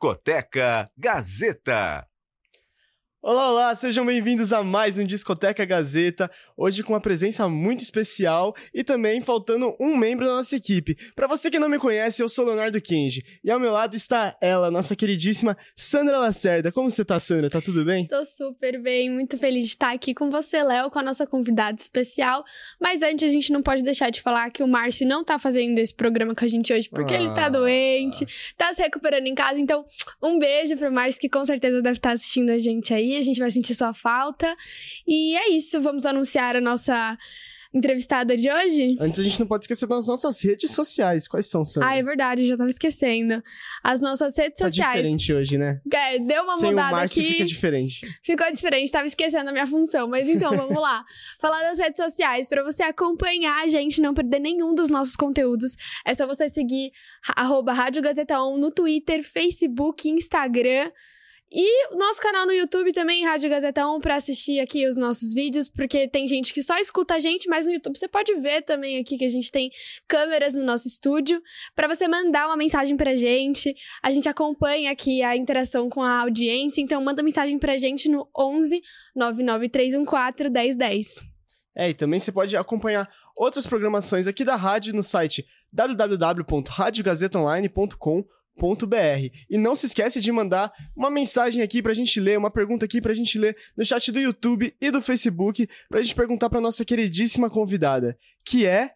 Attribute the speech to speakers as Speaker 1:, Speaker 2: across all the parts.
Speaker 1: Discoteca Gazeta.
Speaker 2: Olá, olá, sejam bem-vindos a mais um Discoteca Gazeta, hoje com uma presença muito especial e também faltando um membro da nossa equipe. Para você que não me conhece, eu sou Leonardo Kenji e ao meu lado está ela, nossa queridíssima Sandra Lacerda. Como você tá, Sandra? Tá tudo bem?
Speaker 3: Tô super bem, muito feliz de estar aqui com você, Léo, com a nossa convidada especial. Mas antes, a gente não pode deixar de falar que o Márcio não tá fazendo esse programa com a gente hoje porque ah. ele tá ah. doente, tá se recuperando em casa. Então, um beijo pro Márcio, que com certeza deve estar assistindo a gente aí a gente vai sentir sua falta. E é isso, vamos anunciar a nossa entrevistada de hoje?
Speaker 2: Antes, a gente não pode esquecer das nossas redes sociais. Quais são, Sandra?
Speaker 3: Ah, é verdade, já tava esquecendo. As nossas redes
Speaker 2: tá
Speaker 3: sociais.
Speaker 2: Diferente hoje, né?
Speaker 3: É, deu uma
Speaker 2: Sem
Speaker 3: mudada
Speaker 2: o Márcio
Speaker 3: aqui.
Speaker 2: fica diferente.
Speaker 3: Ficou diferente, tava esquecendo a minha função. Mas então, vamos lá. Falar das redes sociais. para você acompanhar a gente, não perder nenhum dos nossos conteúdos, é só você seguir arroba Rádio Gazeta On no Twitter, Facebook, Instagram. E o nosso canal no YouTube também, Rádio Gazetão, para assistir aqui os nossos vídeos, porque tem gente que só escuta a gente, mas no YouTube você pode ver também aqui que a gente tem câmeras no nosso estúdio, para você mandar uma mensagem pra gente. A gente acompanha aqui a interação com a audiência, então manda mensagem pra gente no 11 99314 1010.
Speaker 2: É, e também você pode acompanhar outras programações aqui da rádio no site e não se esquece de mandar uma mensagem aqui pra gente ler, uma pergunta aqui pra gente ler no chat do YouTube e do Facebook pra gente perguntar pra nossa queridíssima convidada, que é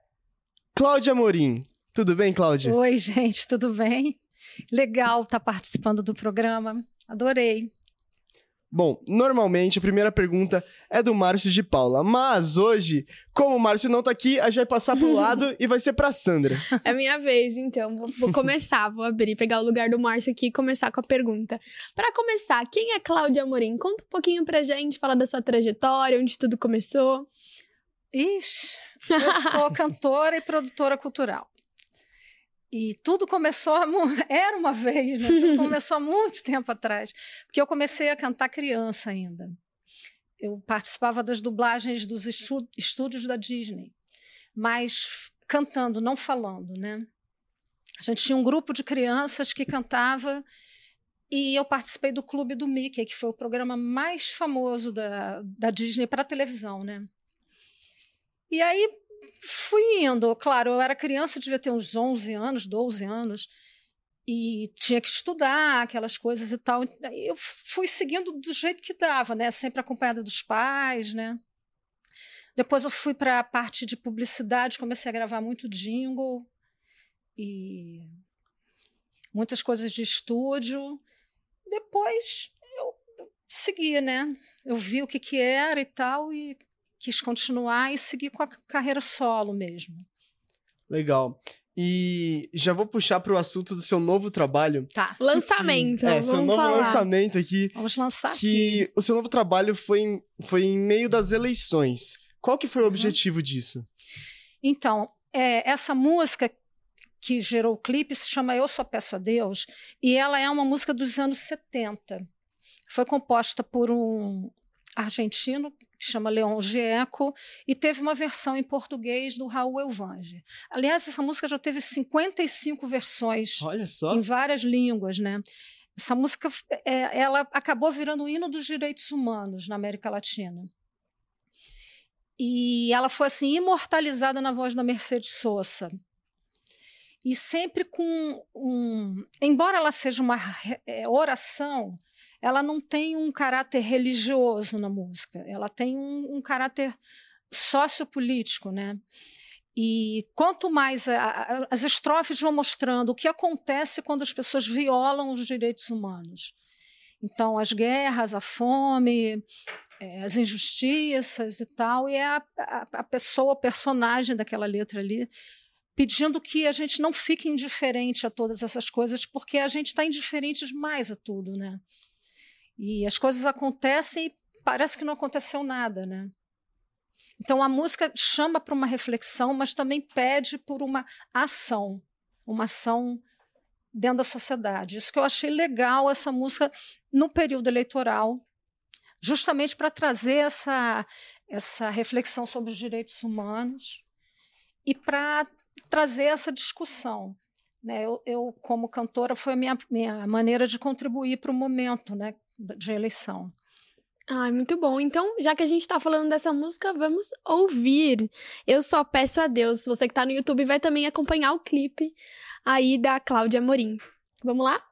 Speaker 2: Cláudia Morim. Tudo bem, Cláudia?
Speaker 4: Oi, gente, tudo bem? Legal estar tá participando do programa. Adorei.
Speaker 2: Bom, normalmente a primeira pergunta é do Márcio de Paula, mas hoje, como o Márcio não tá aqui, a gente vai passar pro lado e vai ser pra Sandra.
Speaker 3: É minha vez, então. Vou, vou começar, vou abrir, pegar o lugar do Márcio aqui e começar com a pergunta. Para começar, quem é Cláudia Amorim? Conta um pouquinho pra gente, fala da sua trajetória, onde tudo começou.
Speaker 4: Ixi, eu sou cantora e produtora cultural. E tudo começou, era uma vez, né? Tudo começou há muito tempo atrás, porque eu comecei a cantar criança ainda. Eu participava das dublagens dos estúdios da Disney, mas cantando, não falando, né? A gente tinha um grupo de crianças que cantava e eu participei do Clube do Mickey, que foi o programa mais famoso da, da Disney para televisão, né? E aí fui indo. Claro, eu era criança, devia ter uns 11 anos, 12 anos, e tinha que estudar aquelas coisas e tal. Eu fui seguindo do jeito que dava, né? Sempre acompanhada dos pais, né? Depois eu fui para a parte de publicidade, comecei a gravar muito jingle e muitas coisas de estúdio. Depois eu segui, né? Eu vi o que, que era e tal, e quis continuar e seguir com a carreira solo mesmo.
Speaker 2: Legal. E já vou puxar para o assunto do seu novo trabalho.
Speaker 3: Tá. Lançamento.
Speaker 2: Que, é, seu novo
Speaker 3: falar.
Speaker 2: lançamento aqui.
Speaker 4: Vamos lançar
Speaker 2: que
Speaker 4: aqui.
Speaker 2: o seu novo trabalho foi em, foi em meio das eleições. Qual que foi o uhum. objetivo disso?
Speaker 4: Então, é, essa música que gerou o clipe se chama Eu Só Peço a Deus e ela é uma música dos anos 70. Foi composta por um argentino que chama Leon Gieco, e teve uma versão em português do Raul Elvange. Aliás, essa música já teve 55 versões em várias línguas, né? Essa música é, ela acabou virando o hino dos direitos humanos na América Latina. E ela foi assim imortalizada na voz da Mercedes Sosa. E sempre com um, embora ela seja uma é, oração, ela não tem um caráter religioso na música, ela tem um, um caráter sociopolítico, né? E quanto mais a, a, as estrofes vão mostrando o que acontece quando as pessoas violam os direitos humanos. Então, as guerras, a fome, é, as injustiças e tal, e é a, a, pessoa, o personagem daquela letra ali, pedindo que a gente não fique indiferente a todas essas coisas, porque a gente está indiferente demais a tudo, né? E as coisas acontecem e parece que não aconteceu nada, né? Então a música chama para uma reflexão, mas também pede por uma ação, uma ação dentro da sociedade. Isso que eu achei legal essa música no período eleitoral, justamente para trazer essa essa reflexão sobre os direitos humanos e para trazer essa discussão
Speaker 3: Né? Eu, eu, como cantora, foi a minha, minha maneira de contribuir para o momento né, de eleição.
Speaker 4: Ai, muito bom. Então, já que a gente tá falando dessa música, vamos ouvir. Eu só peço a Deus. Você que tá no YouTube vai também acompanhar o clipe aí da Cláudia Morim. Vamos lá?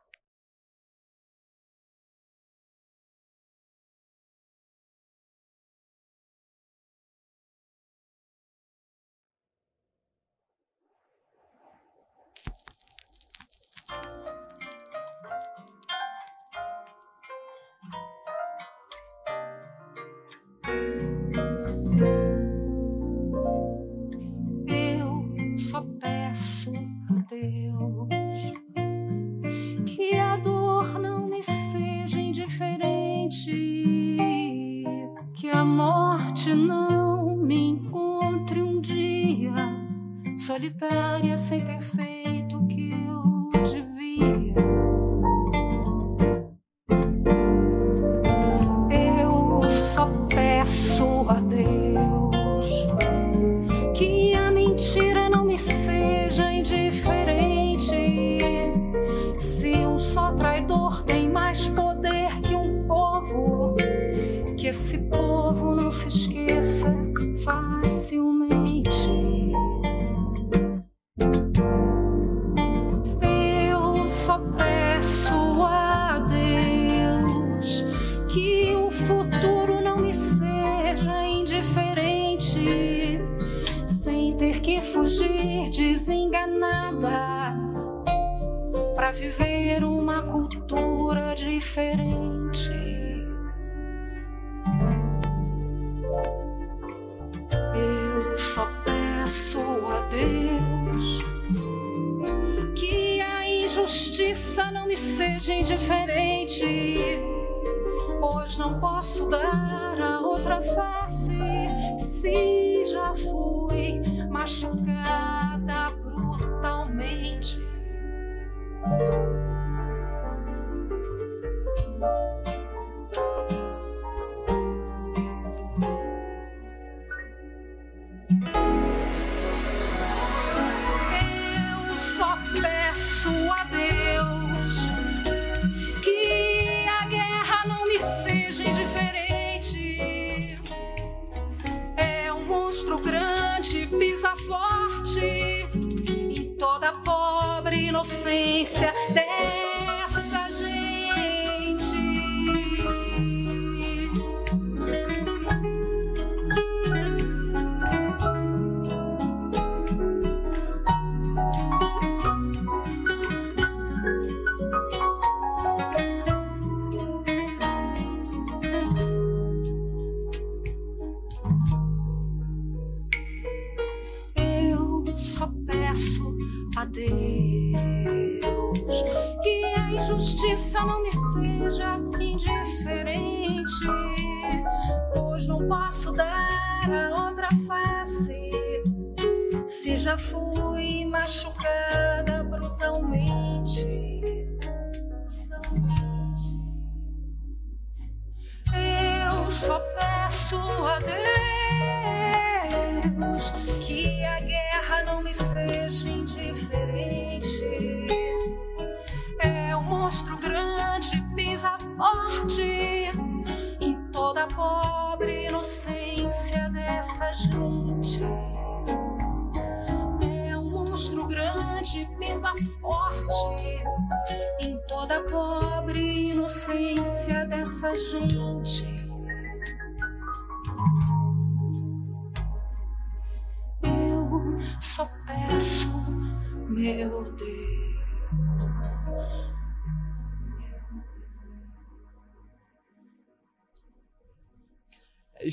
Speaker 5: Inocência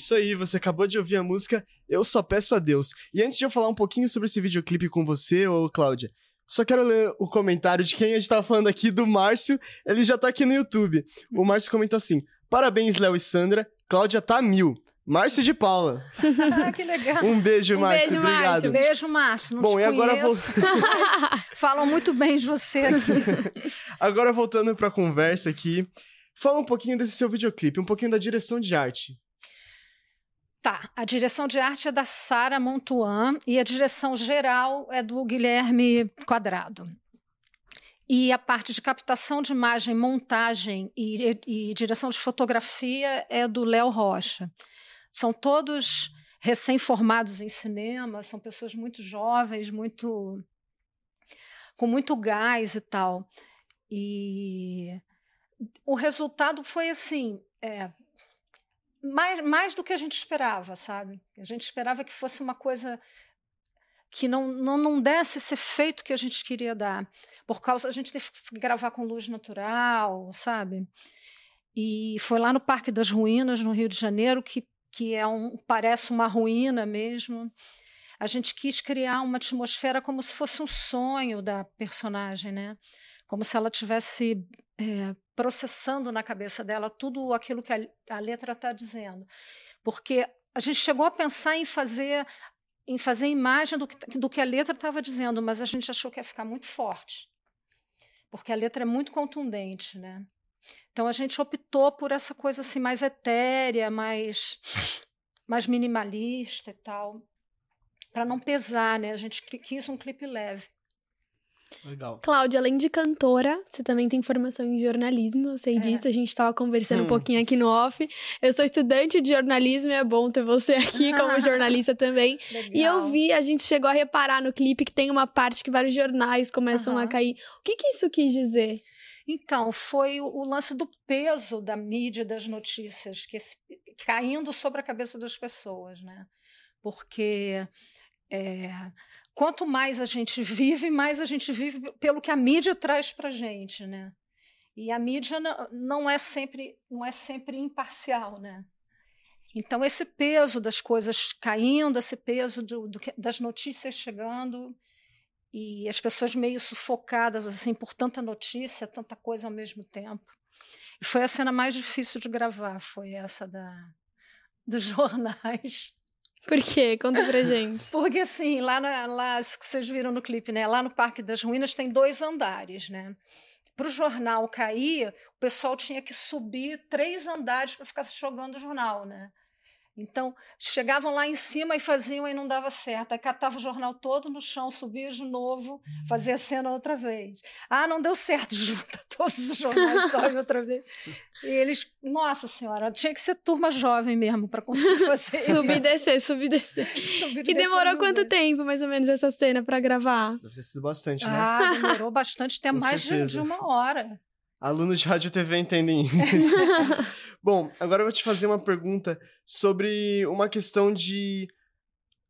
Speaker 2: isso aí, você acabou de ouvir a música Eu Só Peço a Deus. E antes de eu falar um pouquinho sobre esse videoclipe com você, ô Cláudia, só quero ler o comentário de quem a gente tava falando aqui, do Márcio. Ele já tá aqui no YouTube. O Márcio comentou assim: Parabéns, Léo e Sandra. Cláudia tá mil. Márcio de Paula.
Speaker 3: que legal.
Speaker 2: Um beijo,
Speaker 4: Um
Speaker 2: Márcio.
Speaker 4: beijo,
Speaker 2: Obrigado.
Speaker 4: Márcio.
Speaker 3: Beijo, Márcio. Não
Speaker 2: Bom, e agora vou-
Speaker 3: Falam muito bem de você aqui.
Speaker 2: Agora voltando pra conversa aqui, fala um pouquinho desse seu videoclipe, um pouquinho da direção de arte.
Speaker 3: Tá, a direção de arte é da Sara Montuan e a direção geral é do Guilherme Quadrado.
Speaker 4: E a parte de captação de imagem, montagem e, e direção de fotografia é do Léo Rocha. São todos recém-formados em cinema, são pessoas muito jovens, muito com muito gás e tal. E o resultado foi assim, é, mais, mais do que a gente esperava, sabe? A gente esperava que fosse uma coisa que não, não, não desse esse efeito que a gente queria dar. Por causa, a gente teve que gravar com luz natural, sabe? E foi lá no Parque das Ruínas, no Rio de Janeiro, que, que é um, parece uma ruína mesmo. A gente quis criar uma atmosfera como se fosse um sonho da personagem, né? Como se ela tivesse é, processando na cabeça dela tudo aquilo que a, a letra está dizendo. Porque a gente chegou a pensar em fazer em fazer imagem do que, do que a letra estava dizendo, mas a gente achou que ia ficar muito forte, porque a letra é muito contundente, né? Então a gente optou por essa coisa assim mais etérea, mais mais minimalista e tal, para não pesar, né? A gente quis um clipe leve.
Speaker 2: Legal.
Speaker 3: Cláudia, além de cantora, você também tem formação em jornalismo, eu sei
Speaker 4: É.
Speaker 3: disso, a gente estava conversando
Speaker 2: Hum.
Speaker 3: um pouquinho aqui no off. Eu sou estudante de jornalismo e é bom ter você aqui como jornalista também. E eu
Speaker 4: Legal.
Speaker 3: vi, a gente chegou a reparar no clipe que tem uma parte que vários jornais começam a
Speaker 4: Aham.
Speaker 3: cair. O que, que isso quis dizer?
Speaker 4: Então, foi o, o lance do peso da mídia das notícias que esse- caindo sobre a cabeça das pessoas, né? Porque é, quanto mais a gente vive, mais a gente vive pelo que a mídia traz para gente, né? E a mídia não, é sempre não é sempre imparcial, né? Então esse peso das coisas caindo, esse peso do- do das notícias chegando, e as pessoas meio sufocadas assim por tanta notícia, tanta coisa ao mesmo tempo. E foi a cena mais difícil de gravar, foi essa da dos jornais.
Speaker 3: Por quê? Conta pra gente.
Speaker 4: Porque assim, lá, na, lá vocês viram no clipe, né? Lá no Parque das Ruínas tem dois andares, né? Para o jornal cair, o pessoal tinha que subir três andares para ficar jogando o jornal, né? Então, chegavam lá em cima e faziam e não dava certo. Aí catava o jornal todo no chão, subia de novo, fazia a cena outra vez. Ah, não deu certo, junta todos os jornais, sobe outra vez. E eles, nossa senhora, tinha que ser turma jovem mesmo para conseguir fazer
Speaker 3: subir e
Speaker 4: isso.
Speaker 3: descer, subir e descer.
Speaker 4: Subir
Speaker 3: E
Speaker 4: descer
Speaker 3: demorou quanto
Speaker 4: vezes.
Speaker 3: tempo, mais ou menos, essa cena pra gravar?
Speaker 2: Deve ter sido bastante, né?
Speaker 4: Ah, demorou bastante tempo,
Speaker 2: Com
Speaker 4: mais de, de uma hora.
Speaker 2: Alunos de rádio TV entendem isso. Bom, agora eu vou te fazer uma pergunta sobre uma questão de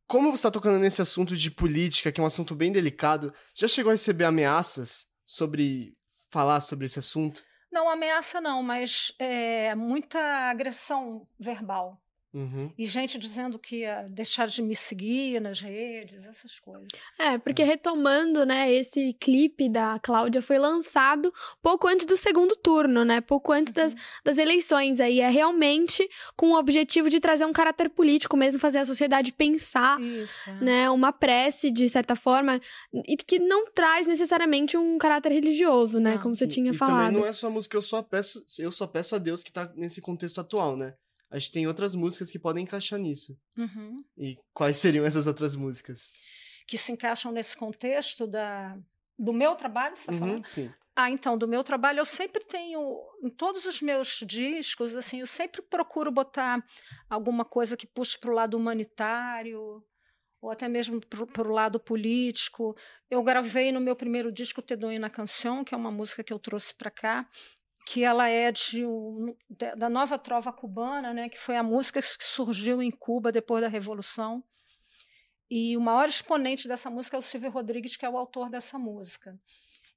Speaker 2: como você está tocando nesse assunto de política, que é um assunto bem delicado. Já chegou a receber ameaças sobre falar sobre esse assunto?
Speaker 4: Não ameaça não, mas é, muita agressão verbal.
Speaker 2: Uhum.
Speaker 4: E gente dizendo que ia deixar de me seguir nas redes, essas coisas.
Speaker 3: É, porque retomando, né, esse clipe da Cláudia foi lançado pouco antes do segundo turno, né? Pouco antes das, das eleições. Aí é realmente com o objetivo de trazer um caráter político mesmo, fazer a sociedade pensar.
Speaker 4: Isso. é.
Speaker 3: Né, uma prece, de certa forma, e que não traz necessariamente um caráter religioso, né?
Speaker 4: Não,
Speaker 3: como você
Speaker 2: Sim,
Speaker 3: tinha
Speaker 2: e
Speaker 3: falado.
Speaker 2: também não é só a música Eu Só Peço, eu só peço a Deus que tá nesse contexto atual, né? A gente tem outras músicas que podem encaixar nisso.
Speaker 4: Uhum.
Speaker 2: E quais seriam essas outras músicas?
Speaker 4: Que se encaixam nesse contexto da, do meu trabalho, você está
Speaker 2: Uhum,
Speaker 4: falando?
Speaker 2: sim.
Speaker 4: Ah, então, do meu trabalho, eu sempre tenho, em todos os meus discos, assim, eu sempre procuro botar alguma coisa que puxe para o lado humanitário, ou até mesmo para o lado político. Eu gravei no meu primeiro disco Te na Canção, que é uma música que eu trouxe para cá, que ela é de, um- da nova trova cubana, né, que foi a música que surgiu em Cuba depois da Revolução. E o maior exponente dessa música é o Silvio Rodrigues, que é o autor dessa música.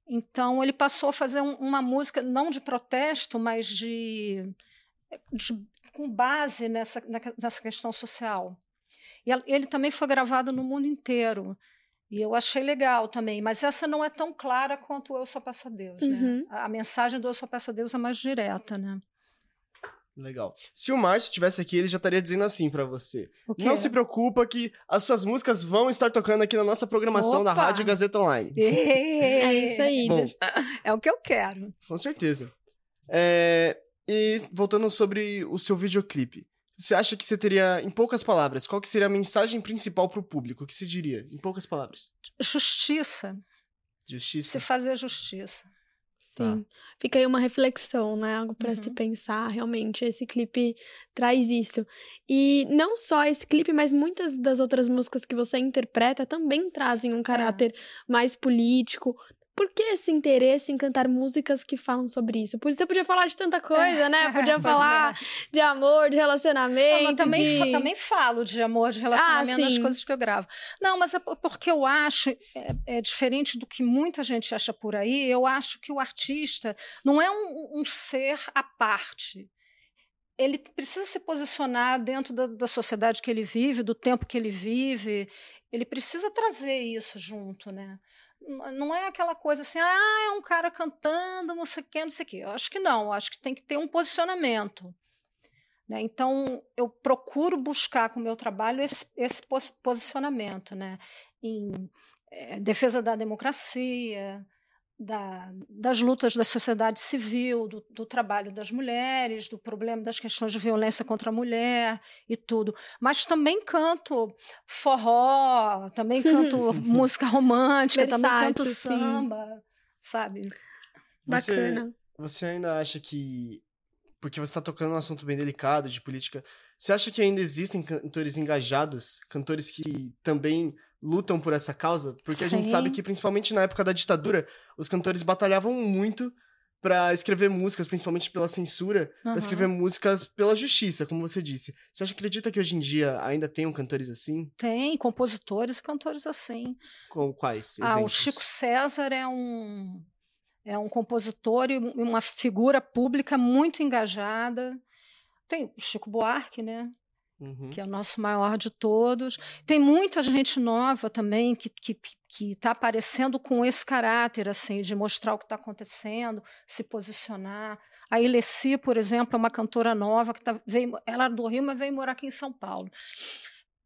Speaker 4: Então, ele passou a fazer um- uma música, não de protesto, mas de, de- com base nessa, nessa questão social. E el- ele também foi gravado no mundo inteiro. E eu achei legal também, mas essa não é tão clara quanto o Eu Só Peço a Deus. Né?
Speaker 3: Uhum.
Speaker 4: A, a mensagem do Eu Só Peço a Deus é mais direta. Né?
Speaker 2: Legal. Se o Márcio estivesse aqui, ele já estaria dizendo assim pra você. Não se preocupa que as suas músicas vão estar tocando aqui na nossa programação da
Speaker 4: Opa!
Speaker 2: Rádio Gazeta Online.
Speaker 3: É isso aí.
Speaker 2: Bom,
Speaker 4: É o que eu quero.
Speaker 2: com certeza. É, E voltando sobre o seu videoclipe. Você acha que você teria, em poucas palavras, qual que seria a mensagem principal pro público? O que você diria, em poucas palavras?
Speaker 4: Justiça.
Speaker 2: Justiça.
Speaker 4: se fazer justiça.
Speaker 2: Tá.
Speaker 3: Sim. Fica aí uma reflexão, né? Algo pra se
Speaker 4: Uhum.
Speaker 3: pensar. Realmente, esse clipe traz isso. E não só esse clipe, mas muitas das outras músicas que você interpreta também trazem um caráter mais político. Por que esse interesse em cantar músicas que falam sobre isso? Por Você podia falar de tanta coisa, né? Podia falar
Speaker 4: é.
Speaker 3: de amor, de relacionamento,
Speaker 4: mas também, fa-
Speaker 3: de...
Speaker 4: também falo de amor, de relacionamento nas
Speaker 3: sim.
Speaker 4: coisas que eu gravo. Não, mas é po- porque eu acho, é, é diferente do que muita gente acha por aí, eu acho que o artista não é um, um ser à parte. Ele precisa se posicionar dentro da, da sociedade que ele vive, do tempo que ele vive. Ele precisa trazer isso junto, né? Não é aquela coisa assim, ah, é um cara cantando, não sei o quê, não sei o quê. Eu acho que não, acho que tem que ter um posicionamento. Né? Então, eu procuro buscar com o meu trabalho esse, esse pos- posicionamento né? em eh, defesa da democracia, da- das lutas da sociedade civil, do, do trabalho das mulheres, do problema das questões de violência contra a mulher e tudo. Mas também canto forró, também canto música romântica, também canto
Speaker 3: Versátil, sim.
Speaker 4: samba, sabe?
Speaker 2: Você,
Speaker 3: Bacana.
Speaker 2: você ainda acha que. Porque você está tocando um assunto bem delicado de política. Você acha que ainda existem cantores engajados? Cantores que também lutam por essa causa? Porque a gente
Speaker 4: Sim.
Speaker 2: sabe que, principalmente na época da ditadura, os cantores batalhavam muito para escrever músicas, principalmente pela censura, pra
Speaker 4: Aham.
Speaker 2: escrever músicas pela justiça, como você disse. Você acha, acredita que hoje em dia ainda tem cantores assim?
Speaker 4: Tem compositores e cantores assim.
Speaker 2: Com quais?
Speaker 4: Ah, o
Speaker 2: exemplos?
Speaker 4: Chico César é um é um compositor e um- uma figura pública muito engajada. Tem o Chico Buarque, né?
Speaker 2: Uhum.
Speaker 4: que é o nosso maior de todos. Tem muita gente nova também que está que, que tá aparecendo com esse caráter assim de mostrar o que está acontecendo, se posicionar. A Ilessi, por exemplo, é uma cantora nova que tá, veio, ela é do Rio, mas veio morar aqui em São Paulo.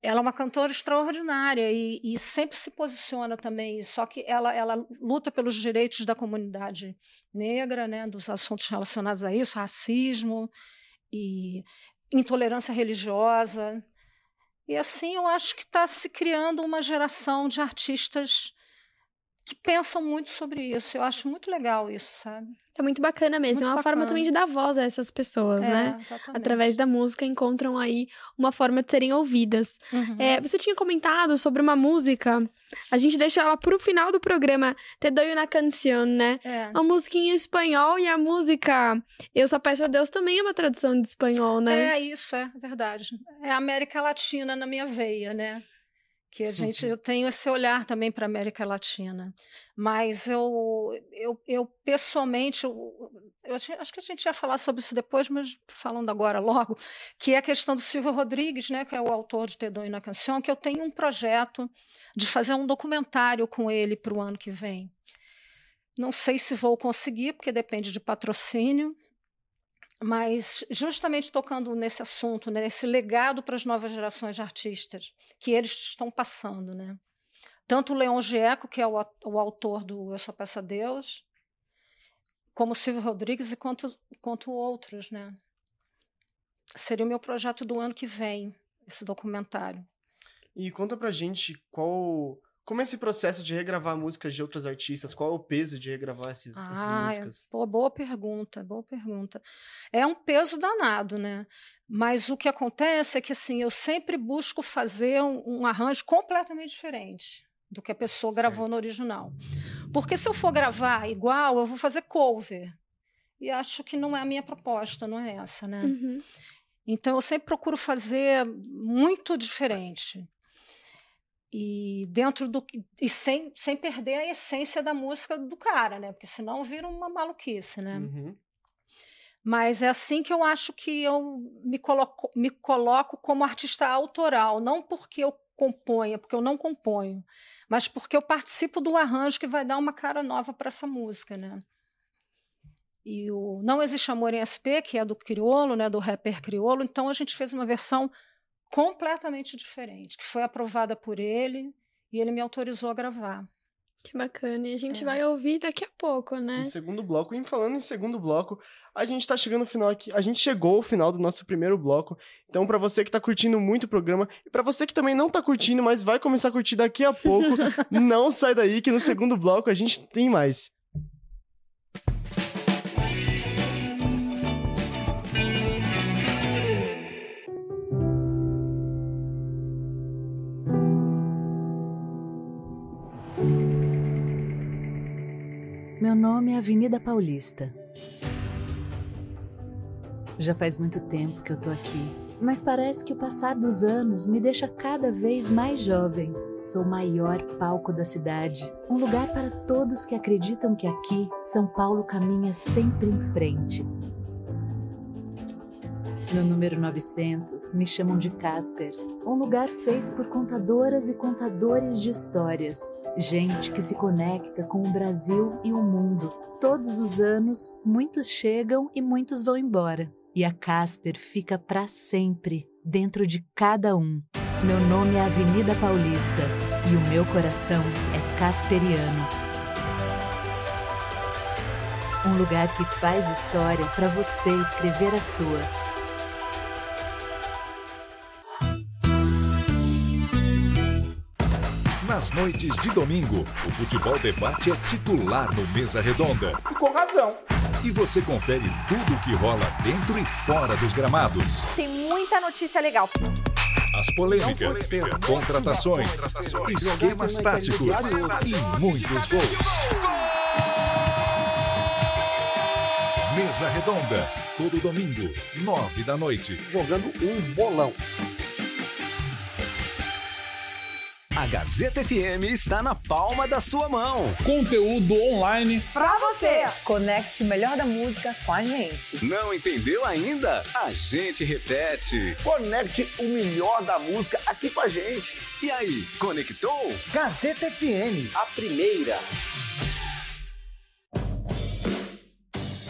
Speaker 4: Ela é uma cantora extraordinária e, e sempre se posiciona também, só que ela, ela luta pelos direitos da comunidade negra, né, dos assuntos relacionados a isso, racismo e intolerância religiosa. E assim eu acho que está se criando uma geração de artistas que pensam muito sobre isso. Eu acho muito legal isso, sabe?
Speaker 3: É muito bacana mesmo.
Speaker 4: Muito
Speaker 3: é uma forma
Speaker 4: bacana.
Speaker 3: também de dar voz a essas pessoas, né?
Speaker 4: É, exatamente.
Speaker 3: Através da música encontram aí uma forma de serem ouvidas.
Speaker 4: Uhum.
Speaker 3: É, você tinha comentado sobre uma música, a gente deixa ela pro final do programa, Te doy una canción, né?
Speaker 4: É.
Speaker 3: A música em espanhol e a música Eu Só Peço a Deus também é uma tradução de espanhol, né?
Speaker 4: É isso, é verdade. É a América Latina na minha veia, né? Que a gente, eu tenho esse olhar também para a América Latina. Mas eu, eu, eu pessoalmente, eu, eu acho, acho que a gente ia falar sobre isso depois, mas falando agora logo, que é a questão do Silvio Rodrigues, né, que é o autor de Te Doy na Canção, que eu tenho um projeto de fazer um documentário com ele para o ano que vem. Não sei se vou conseguir, porque depende de patrocínio, mas justamente tocando nesse assunto, né, nesse legado para as novas gerações de artistas que eles estão passando, né? Tanto o Leon Gieco, que é o, o autor do Eu Só Peço a Deus, como o Silvio Rodrigues e quanto, quanto outros, né? Seria o meu projeto do ano que vem, esse documentário.
Speaker 2: E conta pra gente qual. Como é esse processo de regravar músicas de outros artistas? Qual é o peso de regravar esses, essas
Speaker 4: Ah, é-
Speaker 2: músicas?
Speaker 4: pô, boa pergunta, boa pergunta. É um peso danado, né? Mas o que acontece é que assim, eu sempre busco fazer um, um arranjo completamente diferente do que a pessoa gravou
Speaker 2: Certo.
Speaker 4: no original. Porque se eu for gravar igual, eu vou fazer cover. E acho que não é a minha proposta, não é essa, né?
Speaker 3: Uhum.
Speaker 4: Então eu sempre procuro fazer muito diferente. E dentro do e sem, sem perder a essência da música do cara, né? Porque senão vira uma maluquice, né?
Speaker 2: Uhum.
Speaker 4: Mas é assim que eu acho que eu me coloco, me coloco como artista autoral, não porque eu componha, porque eu não componho, mas porque eu participo do arranjo que vai dar uma cara nova para essa música, né? E o Não Existe Amor em SP, que é do criolo, né, do rapper criolo, então a gente fez uma versão completamente diferente, que foi aprovada por ele e ele me autorizou a gravar.
Speaker 3: Que bacana. E a gente é. vai ouvir daqui a pouco, né?
Speaker 2: No segundo bloco. E falando em segundo bloco, a gente tá chegando no final aqui. A gente chegou ao final do nosso primeiro bloco. Então, para você que tá curtindo muito o programa, e para você que também não tá curtindo, mas vai começar a curtir daqui a pouco, não sai daí que no segundo bloco a gente tem mais.
Speaker 6: Meu nome é Avenida Paulista. Já faz muito tempo que eu tô aqui, mas parece que o passar dos anos me deixa cada vez mais jovem. Sou o maior palco da cidade, um lugar para todos que acreditam que aqui São Paulo caminha sempre em frente. No número 900, me chamam de Casper, um lugar feito por contadoras e contadores de histórias Gente que se conecta com o Brasil e o mundo. Todos os anos, muitos chegam e muitos vão embora. E a Casper fica para sempre dentro de cada um. Meu nome é Avenida Paulista e o meu coração é casperiano. Um lugar que faz história para você escrever a sua.
Speaker 1: Nas noites de domingo, o Futebol Debate é titular no Mesa Redonda.
Speaker 7: E com razão.
Speaker 1: E você confere tudo o que rola dentro e fora dos gramados.
Speaker 8: Tem muita notícia legal.
Speaker 1: As polêmicas, contratações, esquemas táticos e muitos gols. Mesa Redonda, todo domingo, nove da noite.
Speaker 7: Jogando um bolão.
Speaker 1: A Gazeta FM está na palma da sua mão.
Speaker 9: Conteúdo online
Speaker 8: para você. Conecte o melhor da música com a gente.
Speaker 1: Não entendeu ainda? A gente repete.
Speaker 7: Conecte o melhor da música aqui com a gente.
Speaker 1: E aí, conectou?
Speaker 7: Gazeta FM, a primeira.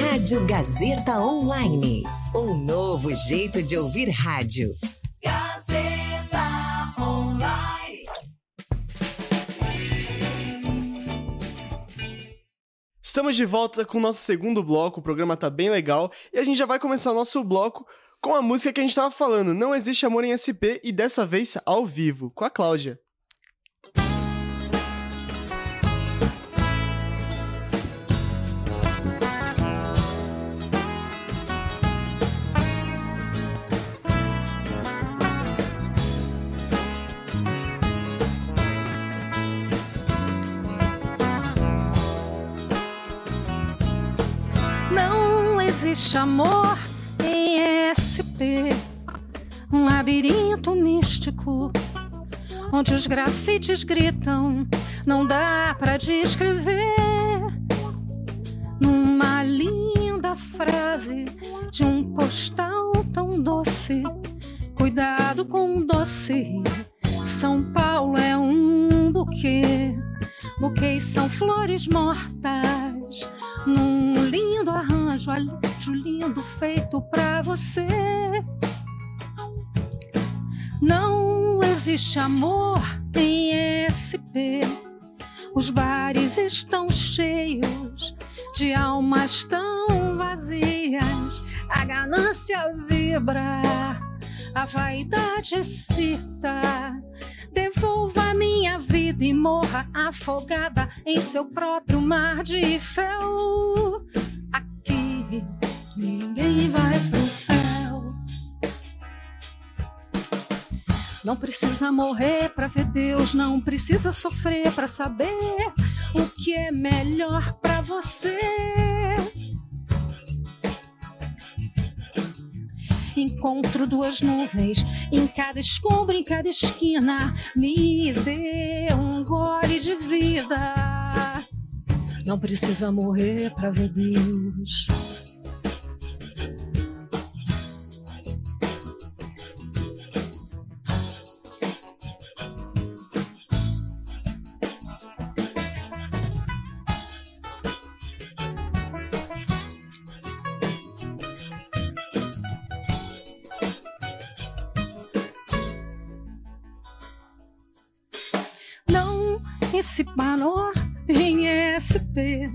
Speaker 10: Rádio Gazeta Online. Um novo jeito de ouvir rádio.
Speaker 1: Gazeta Online.
Speaker 2: Estamos de volta com o nosso segundo bloco, o programa tá bem legal e a gente já vai começar o nosso bloco com a música que a gente tava falando, Não Existe Amor em SP e dessa vez ao vivo, com a Cláudia.
Speaker 4: Existe amor em SP, um labirinto místico, onde os grafites gritam, não dá para descrever. Numa linda frase de um postal tão doce, cuidado com o doce. São Paulo é um buquê, buquês são flores mortas num lindo arranjo, arranjo lindo feito pra você. Não existe amor em SP. Os bares estão cheios de almas tão vazias. A ganância vibra, a vaidade excita Devolva minha vida e morra afogada em seu próprio mar de fel. Aqui ninguém vai pro céu.
Speaker 11: Não precisa morrer para ver Deus, não precisa sofrer para saber o que é melhor para você. Encontro duas nuvens em cada escombro, em cada esquina. Me dê um gole de vida. Não precisa morrer para ver Deus. Esse panor em SP.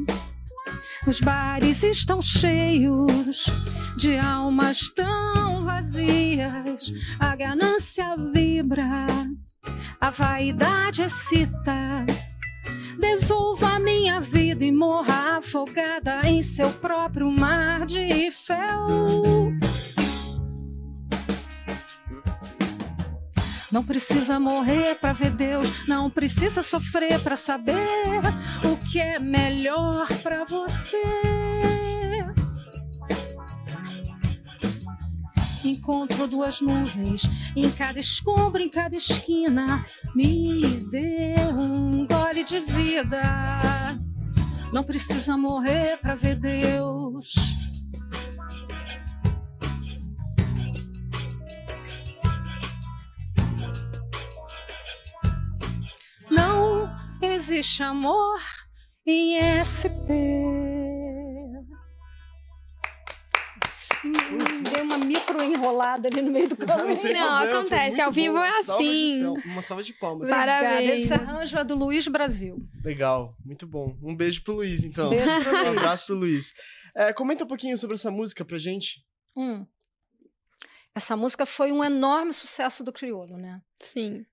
Speaker 11: Os bares estão cheios de almas tão vazias. A ganância vibra, a vaidade excita. Devolva minha vida e morra afogada em seu próprio mar de fel. Não precisa morrer para ver Deus, não precisa sofrer para saber o que é melhor para você. Encontro duas nuvens em cada escombro, em cada esquina. Me dê um gole de vida. Não precisa morrer para ver Deus. Existe amor em SP. Dei uma micro enrolada ali no meio do caminho.
Speaker 3: Não,
Speaker 2: problema, foi
Speaker 3: acontece, ao vivo
Speaker 2: bom.
Speaker 3: é
Speaker 2: Salva de
Speaker 3: assim.
Speaker 2: pel- uma salva de palmas.
Speaker 3: Parabéns.
Speaker 4: Esse arranjo é do Luiz Brasil.
Speaker 2: Legal, muito bom. Um beijo pro Luiz, então.
Speaker 4: Beijo pro
Speaker 2: Um
Speaker 4: Luiz.
Speaker 2: abraço pro Luiz. É, comenta um pouquinho sobre essa música pra gente.
Speaker 4: Hum. Essa música foi um enorme sucesso do Criolo, né?
Speaker 3: Sim.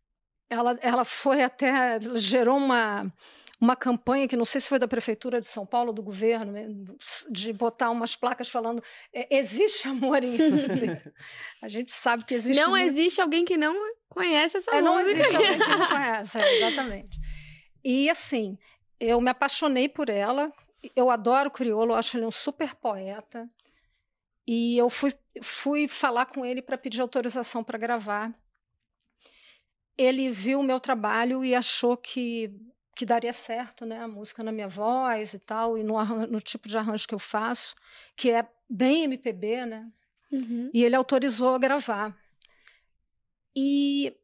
Speaker 4: Ela, ela foi até. ela gerou uma, uma campanha que não sei se foi da Prefeitura de São Paulo, do governo, né, de botar umas placas falando: "É, existe amor em SP. A gente sabe que existe
Speaker 3: Não existe alguém que não conhece essa
Speaker 4: É, não
Speaker 3: música.
Speaker 4: existe alguém que não conhece, é, exatamente. E assim, eu me apaixonei por ela. Eu adoro o Criolo, acho ele um super poeta. E eu fui, fui falar com ele para pedir autorização para gravar. Ele viu o meu trabalho e achou que, que daria certo, né? A música na minha voz e tal, e no, no tipo de arranjo que eu faço, que é bem MPB, né?
Speaker 3: Uhum.
Speaker 4: E ele autorizou a gravar. E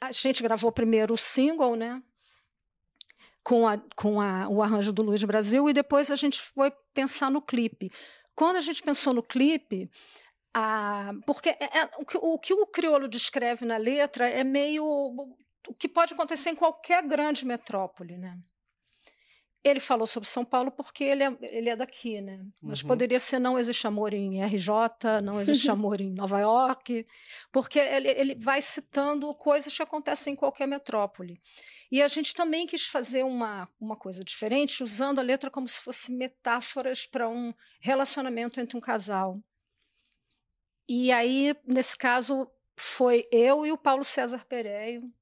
Speaker 4: a gente gravou primeiro o single, né? Com, a, com a, o arranjo do Luiz Brasil, e depois a gente foi pensar no clipe. Quando a gente pensou no clipe, a, porque é- é- o, que, o que o Criolo descreve na letra é meio o que pode acontecer em qualquer grande metrópole, né? Ele falou sobre São Paulo porque ele é, ele é daqui, né? Mas
Speaker 12: Uhum.
Speaker 4: poderia ser Não Existe Amor em RJ, Não Existe Amor em Nova York, porque ele, ele vai citando coisas que acontecem em qualquer metrópole. E a gente também quis fazer uma, uma coisa diferente, usando a letra como se fosse metáforas para um relacionamento entre um casal. E aí, nesse caso, foi eu e o Paulo César Pereio,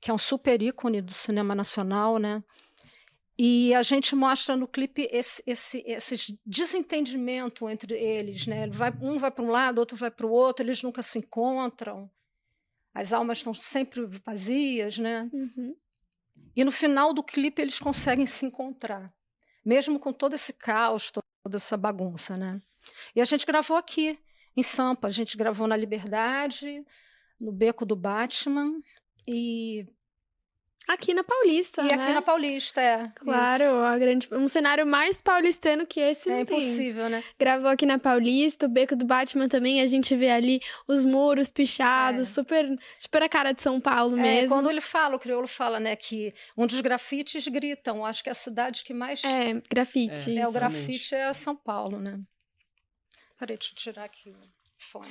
Speaker 4: que é um super ícone do cinema nacional, né? E a gente mostra no clipe esse, esse, esse desentendimento entre eles, né? Vai, um vai para um lado, outro vai para o outro, eles nunca se encontram, as almas estão sempre vazias, né?
Speaker 3: Uhum.
Speaker 4: E no final do clipe eles conseguem se encontrar, mesmo com todo esse caos, toda essa bagunça, né? E a gente gravou aqui, em Sampa, a gente gravou na Liberdade, no Beco do Batman e
Speaker 3: Aqui na Paulista,
Speaker 4: e
Speaker 3: né?
Speaker 4: aqui na Paulista, é.
Speaker 3: Claro, a grande, um cenário mais paulistano que esse
Speaker 4: É
Speaker 3: não tem.
Speaker 4: impossível, né?
Speaker 3: Gravou aqui na Paulista, o Beco do Batman também, a gente vê ali os muros pichados, super, super a cara de São Paulo
Speaker 4: É,
Speaker 3: mesmo.
Speaker 4: quando ele fala, o crioulo fala, né, que um dos grafites gritam. Acho que é a cidade que mais.
Speaker 3: É, grafite.
Speaker 4: É, o
Speaker 3: exatamente.
Speaker 4: grafite é São Paulo, né? Peraí, deixa eu tirar aqui o fone.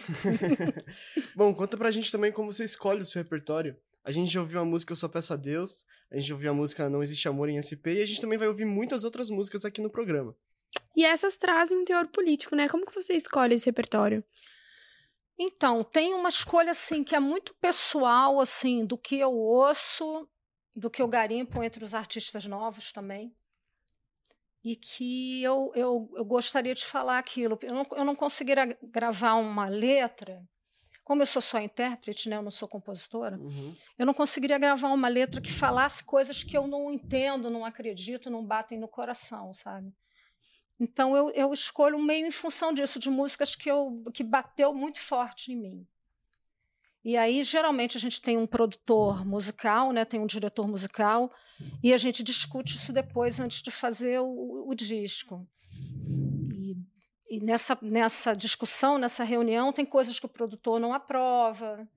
Speaker 2: Bom, conta pra gente também como você escolhe o seu repertório. A gente já ouviu a música Eu Só Peço a Deus, a gente ouviu a música Não Existe Amor em SP e a gente também vai ouvir muitas outras músicas aqui no programa.
Speaker 3: E essas trazem um teor político, né? Como que você escolhe esse repertório?
Speaker 4: Então, tem uma escolha assim que é muito pessoal assim do que eu ouço, do que eu garimpo entre os artistas novos também. E que eu, eu, eu gostaria de falar aquilo. Eu não, eu não conseguiria gravar uma letra, como eu sou só intérprete, né, eu não sou compositora,
Speaker 2: Uhum.
Speaker 4: eu não conseguiria gravar uma letra que falasse coisas que eu não entendo, não acredito, não batem no coração, sabe? Então eu, eu escolho meio em função disso, de músicas que, eu, que bateu muito forte em mim. E aí, geralmente, a gente tem um produtor musical, né, tem um diretor musical, e a gente discute isso depois, antes de fazer o, o disco. E, e nessa, nessa discussão, nessa reunião, tem coisas que o produtor não aprova,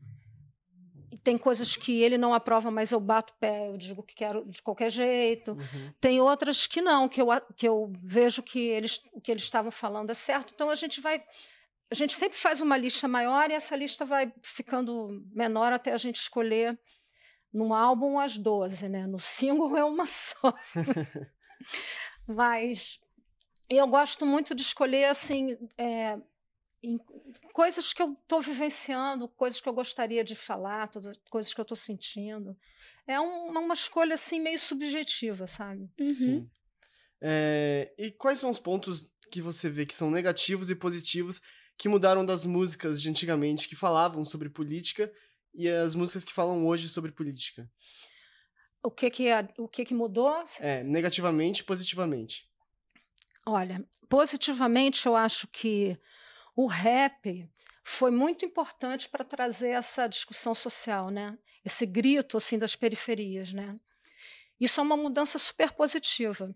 Speaker 4: e tem coisas que ele não aprova, mas eu bato o pé, eu digo que quero de qualquer jeito.
Speaker 2: Uhum.
Speaker 4: Tem outras que não, que eu, que eu vejo que eles, o que eles estavam falando é certo. Então a gente vai. A gente sempre faz uma lista maior e essa lista vai ficando menor até a gente escolher num álbum as 12, né? No single é uma só. Mas eu gosto muito de escolher assim. é, em- coisas que eu estou vivenciando, coisas que eu gostaria de falar, todas, coisas que eu estou sentindo. É um- uma, escolha assim meio subjetiva, sabe?
Speaker 2: Sim. É, e quais são os pontos que você vê que são negativos e positivos que mudaram das músicas de antigamente que falavam sobre política e as músicas que falam hoje sobre política?
Speaker 4: O que que, o que, que mudou?
Speaker 2: É, negativamente e positivamente.
Speaker 4: Olha, positivamente eu acho que o rap foi muito importante para trazer essa discussão social, né? Esse grito assim das periferias, né? Isso é uma mudança super positiva.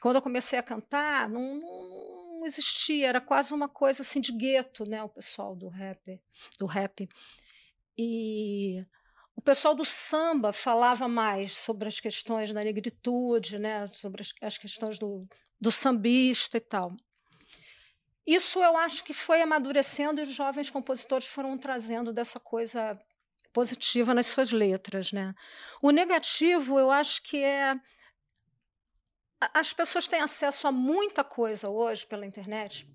Speaker 4: Quando eu comecei a cantar, não, não- não existia, era quase uma coisa assim de gueto, né? O pessoal do rap, do rap. E o pessoal do samba falava mais sobre as questões da negritude, né? Sobre as, as questões do, do sambista e tal. Isso eu acho que foi amadurecendo e os jovens compositores foram trazendo dessa coisa positiva nas suas letras, né? O negativo, eu acho que é as pessoas têm acesso a muita coisa hoje pela internet,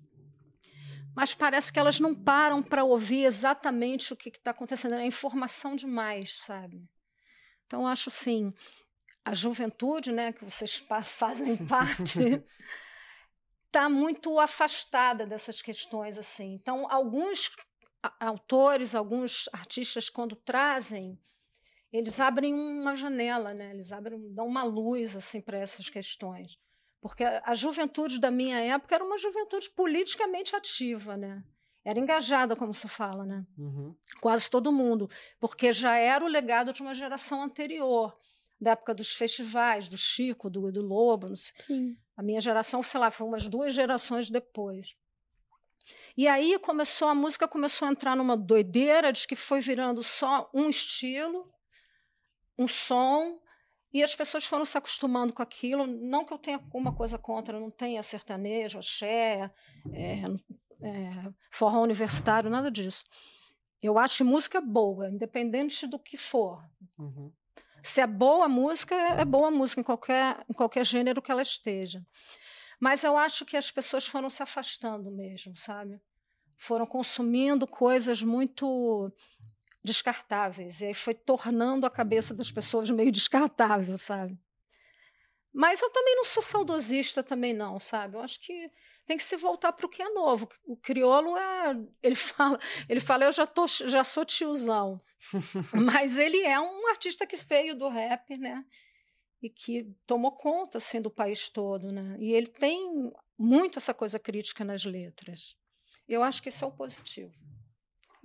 Speaker 4: mas parece que elas não param para ouvir exatamente o que está acontecendo. É informação demais, sabe? Então, eu acho assim, a juventude, né, que vocês fazem parte, está muito afastada dessas questões assim. Então, alguns autores, alguns artistas, quando trazem, eles abrem uma janela, né? Eles abrem, dão uma luz assim para essas questões, porque a, juventude da minha época era uma juventude politicamente ativa, né? Era engajada, como se fala, né?
Speaker 2: Uhum.
Speaker 4: quase todo mundo, porque já era o legado de uma geração anterior, da época dos festivais, do Chico, do, do Lobo. não sei.
Speaker 3: Sim.
Speaker 4: A minha geração, sei lá, foi umas duas gerações depois. E aí começou a música começou a entrar numa doideira de que foi virando só um estilo, um som, e as pessoas foram se acostumando com aquilo. Não que eu tenha alguma coisa contra, não tenha sertanejo, axé, é, é, forró universitário, nada disso. Eu acho que música é boa, independente do que for.
Speaker 2: Uhum.
Speaker 4: Se é boa a música, é boa a música em qualquer, em qualquer gênero que ela esteja. Mas eu acho que as pessoas foram se afastando mesmo, sabe? Foram consumindo coisas muito descartáveis. E aí foi tornando a cabeça das pessoas meio descartável, sabe? Mas eu também não sou saudosista também não, sabe? Eu acho que tem que se voltar para o que é novo. O crioulo é, ele fala, ele fala, eu já tô, já sou tiozão. Mas ele é um artista que veio do rap, né? E que tomou conta assim do país todo, né? E ele tem muito essa coisa crítica nas letras. Eu acho que isso é o positivo.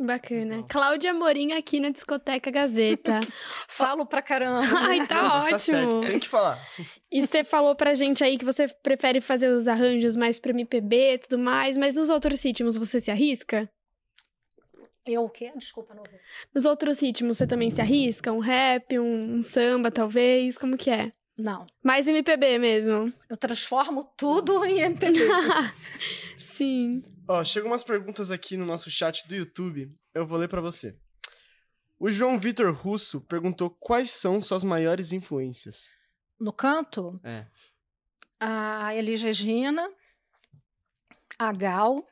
Speaker 3: Bacana. Cláudia Morim aqui na Discoteca Gazeta.
Speaker 4: Falo pra caramba.
Speaker 3: Ai, tá
Speaker 2: Mas tá certo,
Speaker 3: ótimo.
Speaker 2: tem que falar.
Speaker 3: E você falou pra gente aí que você prefere fazer os arranjos mais pro MPB e tudo mais, mas nos outros ritmos você se arrisca?
Speaker 4: Eu o quê? Desculpa, não ouvi.
Speaker 3: Nos outros ritmos você também se arrisca? Um rap, um, um samba, talvez? Como que é?
Speaker 4: Não.
Speaker 3: Mais MPB mesmo?
Speaker 4: Eu transformo tudo em MPB.
Speaker 3: Sim.
Speaker 2: Ó, chegam umas perguntas aqui no nosso chat do YouTube. Eu vou ler pra você. O João Vitor Russo perguntou quais são suas maiores influências.
Speaker 4: No canto,
Speaker 2: É.
Speaker 4: a Elis Regina, a Gal,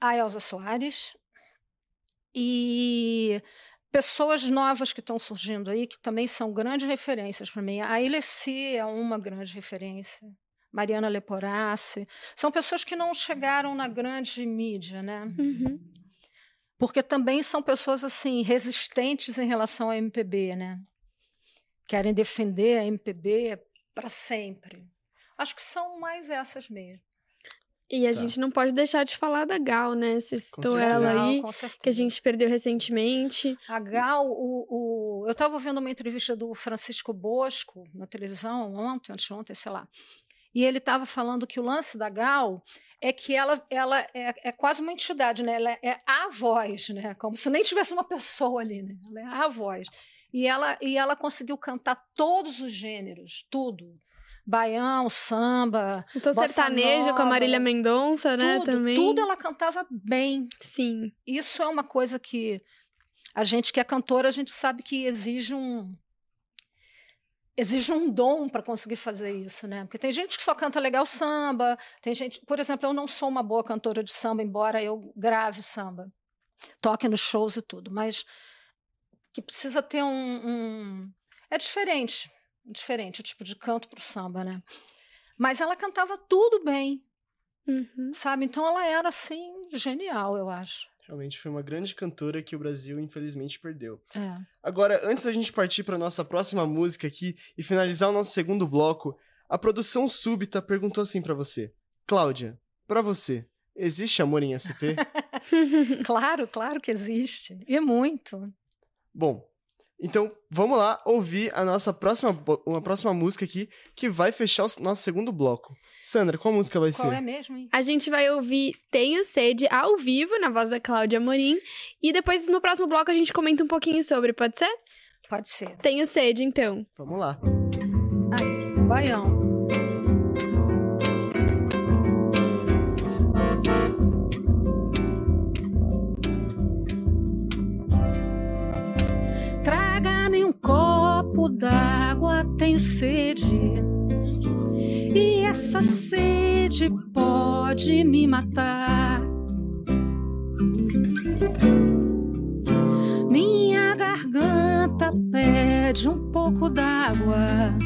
Speaker 4: a Elza Soares e pessoas novas que estão surgindo aí, que também são grandes referências para mim. A Ilessi é uma grande referência. Mariana Leporassi. São pessoas que não chegaram na grande mídia, né?
Speaker 3: Uhum.
Speaker 4: Porque também são pessoas, assim, resistentes em relação à MPB, né? Querem defender a MPB para sempre. Acho que são mais essas mesmo.
Speaker 3: E a
Speaker 2: Tá.
Speaker 3: gente não pode deixar de falar da Gal, né? Você citou ela aí,
Speaker 4: com certeza.
Speaker 3: que a gente perdeu recentemente.
Speaker 4: A Gal, o, o- eu estava vendo uma entrevista do Francisco Bosco na televisão ontem, anteontem, sei lá. E ele estava falando que o lance da Gal é que ela, ela é, é quase uma entidade, né? Ela é a voz, né? Como se nem tivesse uma pessoa ali, né? Ela é a voz. E ela, e ela conseguiu cantar todos os gêneros, tudo. Baião, samba,
Speaker 3: Então,
Speaker 4: bossa
Speaker 3: sertanejo com a Marília Mendonça, né?
Speaker 4: tudo,
Speaker 3: também.
Speaker 4: tudo ela cantava bem.
Speaker 3: Sim.
Speaker 4: Isso é uma coisa que a gente que é cantora, a gente sabe que exige um exige um dom para conseguir fazer isso, né? Porque tem gente que só canta legal samba, tem gente, por exemplo, eu não sou uma boa cantora de samba, embora eu grave samba, toque nos shows e tudo, mas que precisa ter um, um- é diferente, diferente o tipo de canto pro samba, né? Mas ela cantava tudo bem,
Speaker 3: Uhum.
Speaker 4: sabe? Então ela era assim genial, eu acho.
Speaker 2: Realmente foi uma grande cantora que o Brasil, infelizmente, perdeu.
Speaker 4: É.
Speaker 2: Agora, antes da gente partir para nossa próxima música aqui e finalizar o nosso segundo bloco, a produção súbita perguntou assim para você: Cláudia, para você, existe amor em SP?
Speaker 4: Claro, claro que existe. E muito.
Speaker 2: Bom, então vamos lá ouvir a nossa próxima, uma próxima música aqui que vai fechar o nosso segundo bloco. Sandra, qual música vai
Speaker 4: Qual
Speaker 2: ser?
Speaker 4: é mesmo, hein?
Speaker 3: A gente vai ouvir Tenho Sede ao vivo, na voz da Cláudia Morim. E depois, no próximo bloco, a gente comenta um pouquinho sobre, pode ser?
Speaker 4: Pode ser.
Speaker 3: Tenho Sede, então.
Speaker 2: Vamos lá.
Speaker 4: Aí, baião. Traga-me um copo d'água, tenho sede. E essa sede pode me matar. Minha garganta pede um pouco d'água.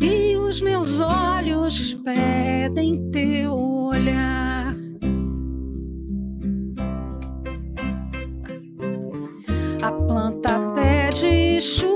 Speaker 4: E os meus olhos pedem teu olhar. Pede chuva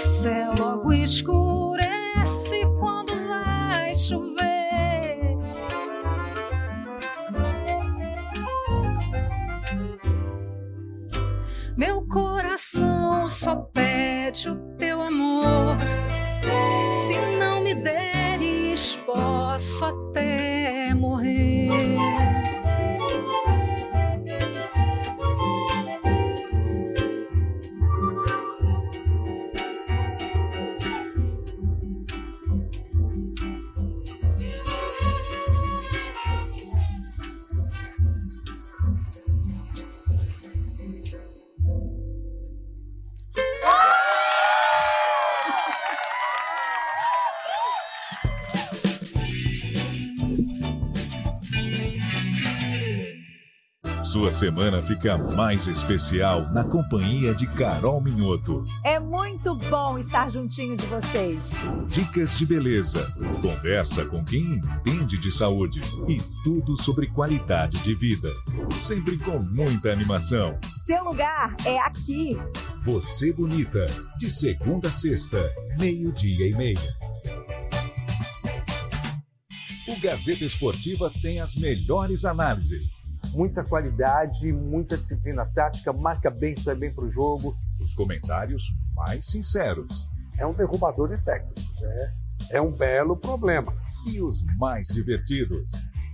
Speaker 4: céu logo escurece
Speaker 1: Sua semana fica mais especial na companhia de Carol Minhoto.
Speaker 8: É muito bom estar juntinho de vocês.
Speaker 1: Dicas de beleza, conversa com quem entende de saúde e tudo sobre qualidade de vida. Sempre com muita animação.
Speaker 8: Seu lugar é aqui.
Speaker 1: Você Bonita, de segunda a sexta, meio-dia e meia. O Gazeta Esportiva tem as melhores análises.
Speaker 7: Muita qualidade, muita disciplina tática, marca bem, sai bem pro jogo.
Speaker 1: Os comentários mais sinceros.
Speaker 13: É um derrubador de técnicos, é, é um belo problema.
Speaker 1: E os mais divertidos.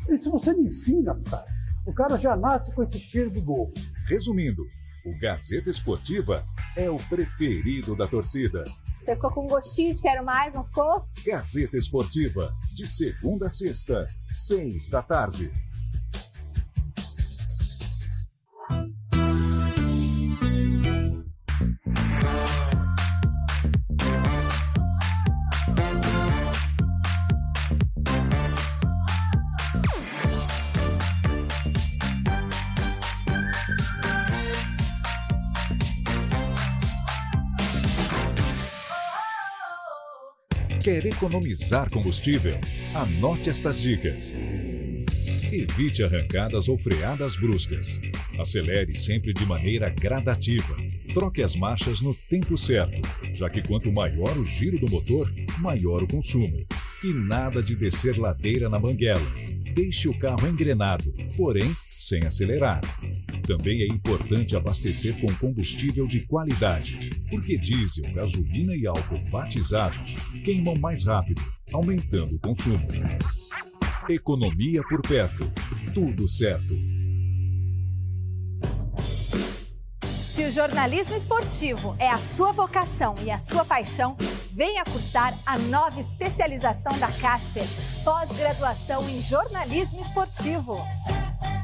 Speaker 14: E se você me ensina, cara, o cara já nasce com esse cheiro de gol.
Speaker 1: Resumindo, o Gazeta Esportiva é o preferido da torcida.
Speaker 8: Você ficou com gostinho de quero mais, não ficou?
Speaker 1: Gazeta Esportiva, de segunda a sexta, seis da tarde. Quer economizar combustível? Anote estas dicas. Evite arrancadas ou freadas bruscas. Acelere sempre de maneira gradativa. Troque as marchas no tempo certo, já que quanto maior o giro do motor, maior o consumo. E nada de descer ladeira na banguela. Deixe o carro engrenado, porém sem acelerar. Também é importante abastecer com combustível de qualidade, porque diesel, gasolina e álcool batizados queimam mais rápido, aumentando o consumo. Economia por perto. Tudo certo.
Speaker 8: Se o jornalismo esportivo é a sua vocação e a sua paixão, venha cursar a nova especialização da Casper, pós-graduação em jornalismo esportivo.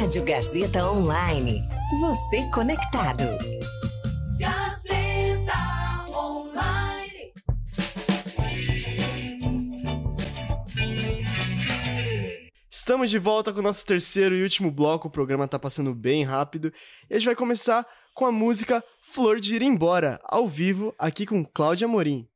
Speaker 10: Rádio Gazeta Online. Você conectado.
Speaker 15: Gazeta Online.
Speaker 2: Estamos de volta com o nosso terceiro e último bloco. O programa tá passando bem rápido. E a gente vai começar com a música Flor de Ir Embora, ao vivo, aqui com Cláudia Morim.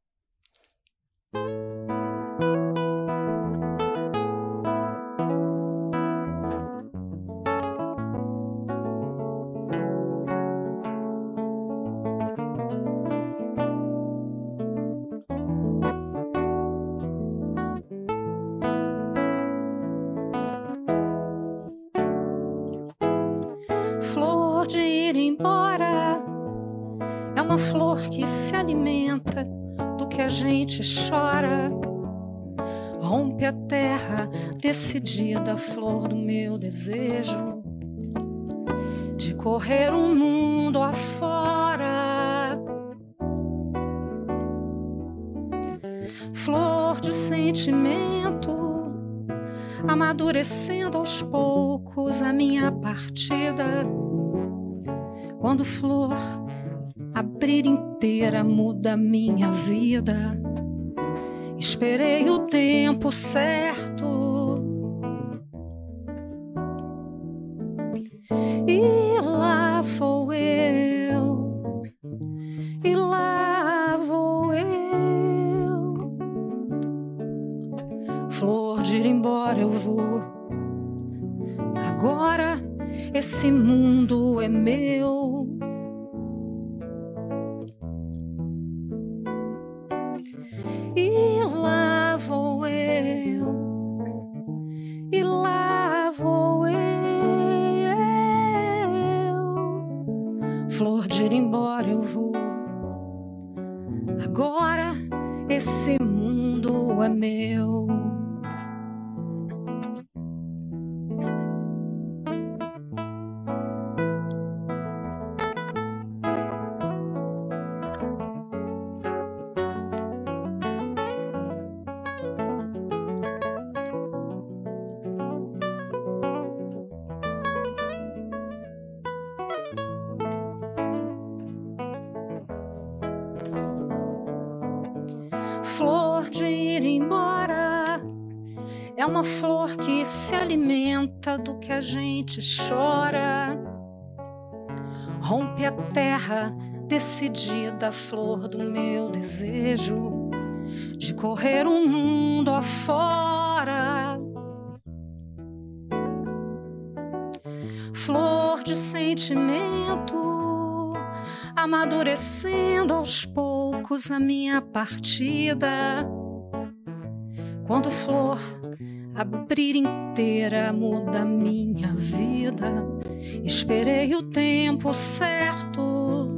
Speaker 4: Flor do meu desejo de correr um mundo afora. Flor de sentimento, amadurecendo aos poucos a minha partida. Quando flor abrir inteira muda minha vida. Esperei o tempo certo. Esse mundo é meu. E lá vou eu, e lá vou eu. Flor de ir embora eu vou. Agora esse mundo é
Speaker 11: meu. Do que a gente chora. Rompe a terra decidida, flor do meu desejo de correr um mundo afora. Flor de sentimento, amadurecendo aos poucos a minha partida. Quando flor abrir inteira muda minha vida. Esperei o tempo certo.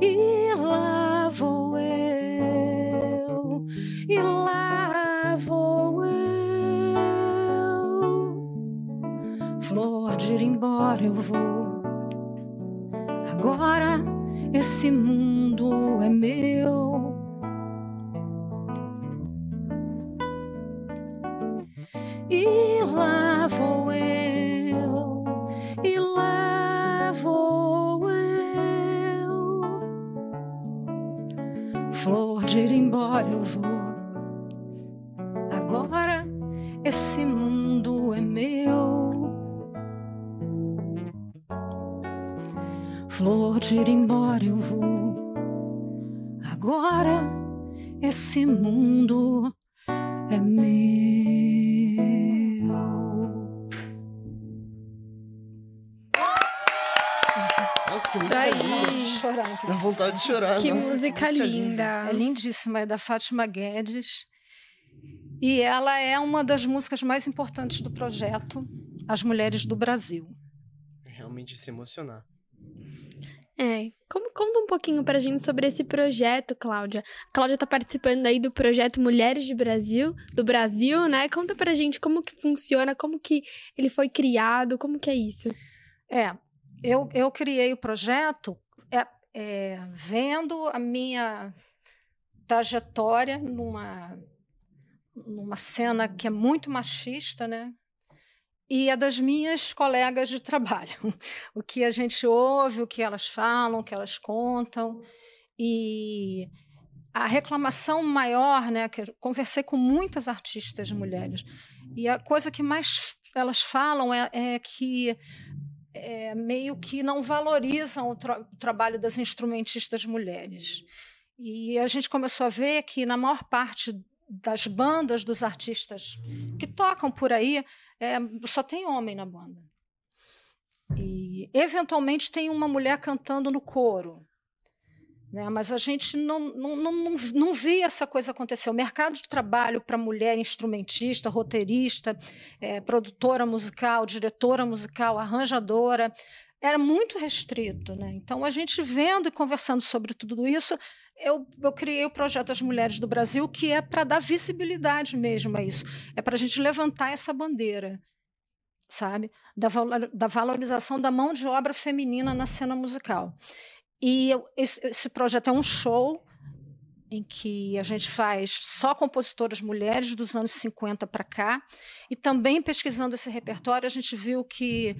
Speaker 11: E lá vou eu, e lá vou eu. Flor de ir embora eu vou. Agora esse mundo Flor de ir embora eu vou. Agora esse mundo é meu.
Speaker 2: Nossa, que música
Speaker 3: aí.
Speaker 2: linda.
Speaker 4: Chorar.
Speaker 2: Dá vontade de chorar.
Speaker 3: Que
Speaker 2: nossa,
Speaker 3: música linda.
Speaker 4: É lindíssima, é da Fátima Guedes. E ela é uma das músicas mais importantes do projeto As Mulheres do Brasil.
Speaker 2: Realmente se emocionar.
Speaker 3: É, como, conta um pouquinho pra gente sobre esse projeto, Cláudia. A Cláudia tá participando aí do projeto Mulheres de Brasil, do Brasil, né? Conta pra gente como que funciona, como que ele foi criado, como que é isso.
Speaker 4: É, eu, eu criei o projeto é, é, vendo a minha trajetória numa, numa cena que é muito machista, né? E a das minhas colegas de trabalho. O que a gente ouve, o que elas falam, o que elas contam. E a reclamação maior, né? Que eu conversei com muitas artistas mulheres. E a coisa que mais elas falam é, é que é, meio que não valorizam o, tra o trabalho das instrumentistas mulheres. E a gente começou a ver que, na maior parte das bandas dos artistas que tocam por aí, é, só tem homem na banda. E, eventualmente, tem uma mulher cantando no coro. Né? Mas a gente não, não, não, não, via essa coisa acontecer. O mercado de trabalho para mulher instrumentista, roteirista, é, produtora musical, diretora musical, arranjadora, era muito restrito. Né? Então, a gente vendo e conversando sobre tudo isso, eu, eu, criei o projeto As Mulheres do Brasil, que é para dar visibilidade mesmo a isso. É para a gente levantar essa bandeira, sabe? Da, da valorização da mão de obra feminina na cena musical. E eu, esse, esse, projeto é um show em que a gente faz só compositoras mulheres dos anos 50 para cá. E também pesquisando esse repertório, a gente viu que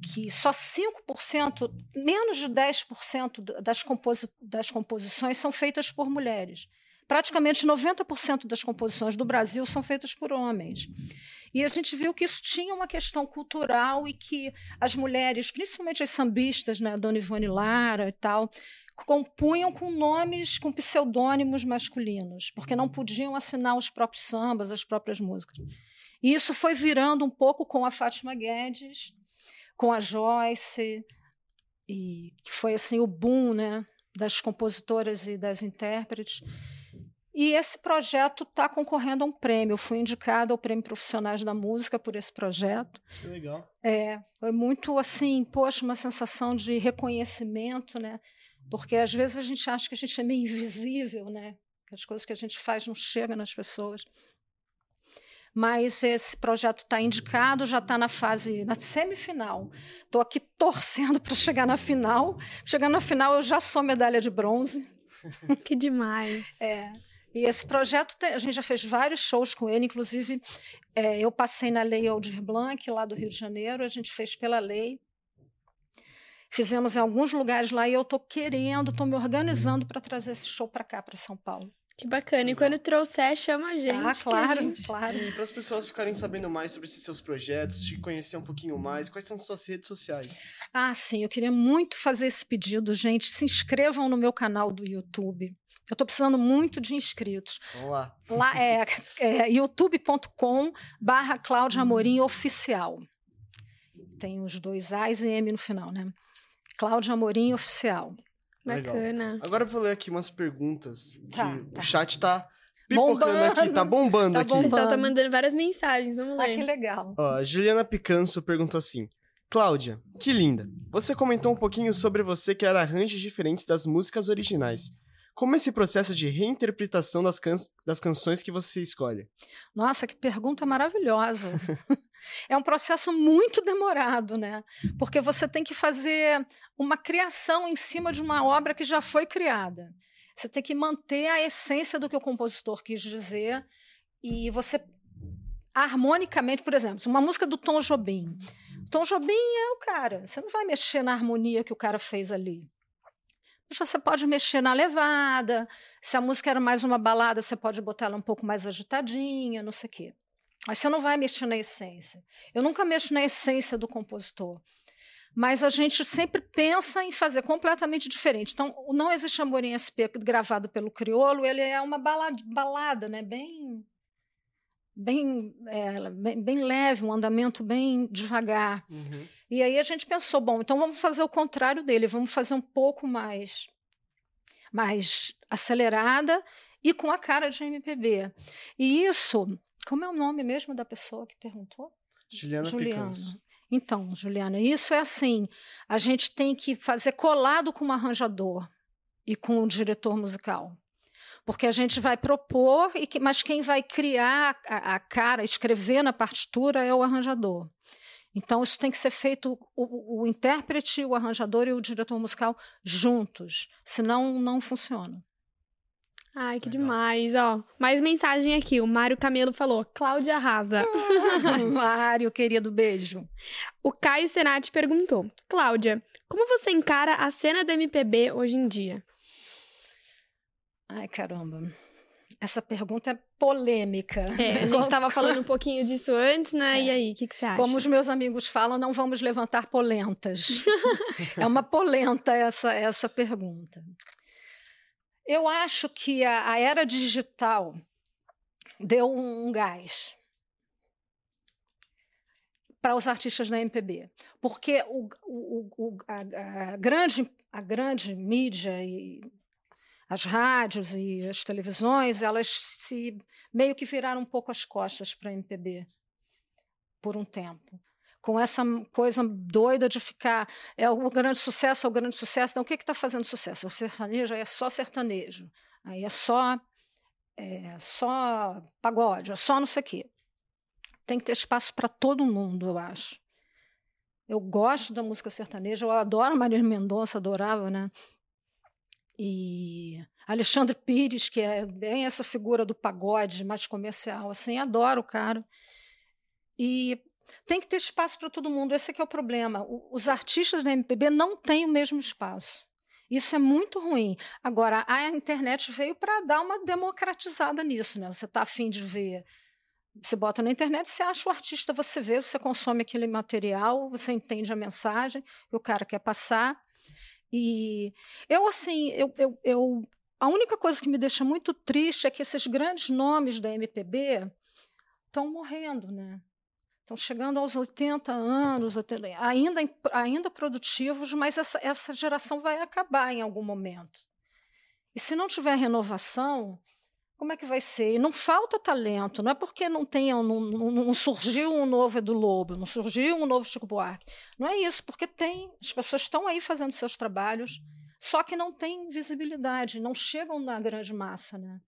Speaker 4: que só 5%, menos de 10% das, composi das composições são feitas por mulheres. Praticamente 90% das composições do Brasil são feitas por homens. E a gente viu que isso tinha uma questão cultural e que as mulheres, principalmente as sambistas, né, Dona Ivone Lara e tal, compunham com nomes, com pseudônimos masculinos, porque não podiam assinar os próprios sambas, as próprias músicas. E isso foi virando um pouco com a Fátima Guedes, com a Joyce, e que foi assim o boom né, das compositoras e das intérpretes. E esse projeto está concorrendo a um prêmio. Eu fui indicada ao Prêmio Profissionais da Música por esse projeto.
Speaker 2: Que legal.
Speaker 4: É, foi muito assim, poxa, uma sensação de reconhecimento, né? Porque às vezes a gente acha que a gente é meio invisível, né? Que as coisas que a gente faz não chegam nas pessoas. Mas esse projeto está indicado, já está na fase, na semifinal. Estou aqui torcendo para chegar na final. Chegando na final, eu já sou medalha de bronze.
Speaker 3: Que demais.
Speaker 4: É. E esse projeto, a gente já fez vários shows com ele, inclusive é, eu passei na Lei Aldir Blanc, lá do Rio de Janeiro, a gente fez pela lei. Fizemos em alguns lugares lá e eu estou querendo, estou me organizando para trazer esse show para cá, para São Paulo.
Speaker 3: Que bacana. E quando trouxer, chama a gente.
Speaker 4: Ah, claro,
Speaker 3: gente...
Speaker 4: claro.
Speaker 2: E para as pessoas ficarem sabendo mais sobre esses seus projetos, te conhecer um pouquinho mais, quais são suas redes sociais?
Speaker 4: Ah, sim, eu queria muito fazer esse pedido, gente. Se inscrevam no meu canal do YouTube. Eu estou precisando muito de inscritos.
Speaker 2: Vamos lá.
Speaker 4: Lá é, é youtube.com barra Cláudia Amorim Oficial. Tem os dois A's e M no final, né? Cláudia Amorim Oficial.
Speaker 3: Bacana.
Speaker 2: Legal. Agora eu vou ler aqui umas perguntas.
Speaker 4: Tá,
Speaker 2: que
Speaker 4: tá.
Speaker 2: O chat tá pipocando aqui, tá bombando
Speaker 3: Tá
Speaker 2: aqui.
Speaker 3: bom, o pessoal tá mandando várias mensagens. Vamos
Speaker 4: Ah,
Speaker 3: ler.
Speaker 4: que legal.
Speaker 2: Ó, a Juliana Picanso perguntou assim: Cláudia, que linda. Você comentou um pouquinho sobre você criar arranjos diferentes das músicas originais. Como é esse processo de reinterpretação das, can das canções que você escolhe?
Speaker 4: Nossa, que pergunta maravilhosa. é um processo muito demorado, né? Porque você tem que fazer uma criação em cima de uma obra que já foi criada. Você tem que manter a essência do que o compositor quis dizer e você harmonicamente, por exemplo, uma música do Tom Jobim. Tom Jobim é o cara. Você não vai mexer na harmonia que o cara fez ali. Mas você pode mexer na levada. Se a música era mais uma balada, você pode botar ela um pouco mais agitadinha, não sei o quê. Mas você não vai mexer na essência. Eu nunca mexo na essência do compositor. Mas a gente sempre pensa em fazer completamente diferente. Então, o Não Existe Amor em SP, gravado pelo Criolo, ele é uma balada, balada né? bem, bem, é, bem, bem leve, um andamento bem devagar.
Speaker 2: Uhum.
Speaker 4: E aí a gente pensou, bom, então vamos fazer o contrário dele, vamos fazer um pouco mais, mais acelerada e com a cara de MPB. E isso, como é o nome mesmo da pessoa que perguntou?
Speaker 2: Juliana,
Speaker 4: Juliana.
Speaker 2: Picanso.
Speaker 4: Então, Juliana, isso é assim: a gente tem que fazer colado com o arranjador e com o diretor musical. Porque a gente vai propor, e que, mas quem vai criar a, a cara, escrever na partitura é o arranjador. Então, isso tem que ser feito o, o, intérprete, o arranjador e o diretor musical juntos, senão não funciona.
Speaker 3: Ai, que Legal. demais, ó. Mais mensagem aqui, o Mário Camelo falou, Cláudia arrasa.
Speaker 4: Mário, querido, beijo.
Speaker 3: O Caio Senati perguntou, Cláudia, como você encara a cena da MPB hoje em dia?
Speaker 4: Ai, caramba. Essa pergunta é polêmica.
Speaker 3: É, a gente estava falando um pouquinho disso antes, né? É. E aí, o que, que, você acha?
Speaker 4: Como os meus amigos falam, não vamos levantar polentas. é uma polenta essa, essa pergunta. Eu acho que a, a era digital deu um, um gás para os artistas da MPB, porque o, o, o, a, a, grande, a grande mídia e as rádios e as televisões, elas se meio que viraram um pouco as costas para a MPB por um tempo. Com essa coisa doida de ficar é o grande sucesso, é o grande sucesso. Então, o que está fazendo sucesso? O sertanejo aí é só sertanejo, aí é só, é só pagode, é só não sei o quê. Tem que ter espaço para todo mundo, eu acho. Eu gosto da música sertaneja, eu adoro Marília Mendonça, adorava, né? e Alexandre Pires, que é bem essa figura do pagode mais comercial, assim, adoro o cara. E tem que ter espaço para todo mundo, esse é, é o problema. Os artistas da MPB não têm o mesmo espaço. Isso é muito ruim. Agora, a internet veio para dar uma democratizada nisso, né? Você está afim de ver. Você bota na internet, você acha o artista, você vê, você consome aquele material, você entende a mensagem que o cara quer passar. E eu, assim, eu, eu, eu, a única coisa que me deixa muito triste é que esses grandes nomes da MPB estão morrendo, né? Estão chegando aos 80 anos, ainda, ainda produtivos, mas essa, essa geração vai acabar em algum momento. E se não tiver renovação, como é que vai ser? E não falta talento, não é porque não tenha, não, não, não, surgiu um novo Edu Lobo, não surgiu um novo Chico Buarque. Não é isso, porque tem, as pessoas estão aí fazendo seus trabalhos, só que não têm visibilidade, não chegam na grande massa, né?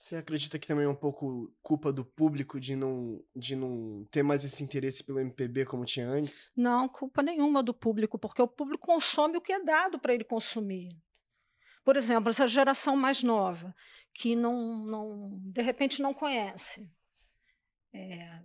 Speaker 2: Você acredita que também é um pouco culpa do público de não, de não ter mais esse interesse pelo MPB como tinha antes?
Speaker 4: Não, culpa nenhuma do público, porque o público consome o que é dado para ele consumir. Por exemplo, essa geração mais nova, que não, não de repente não conhece. É,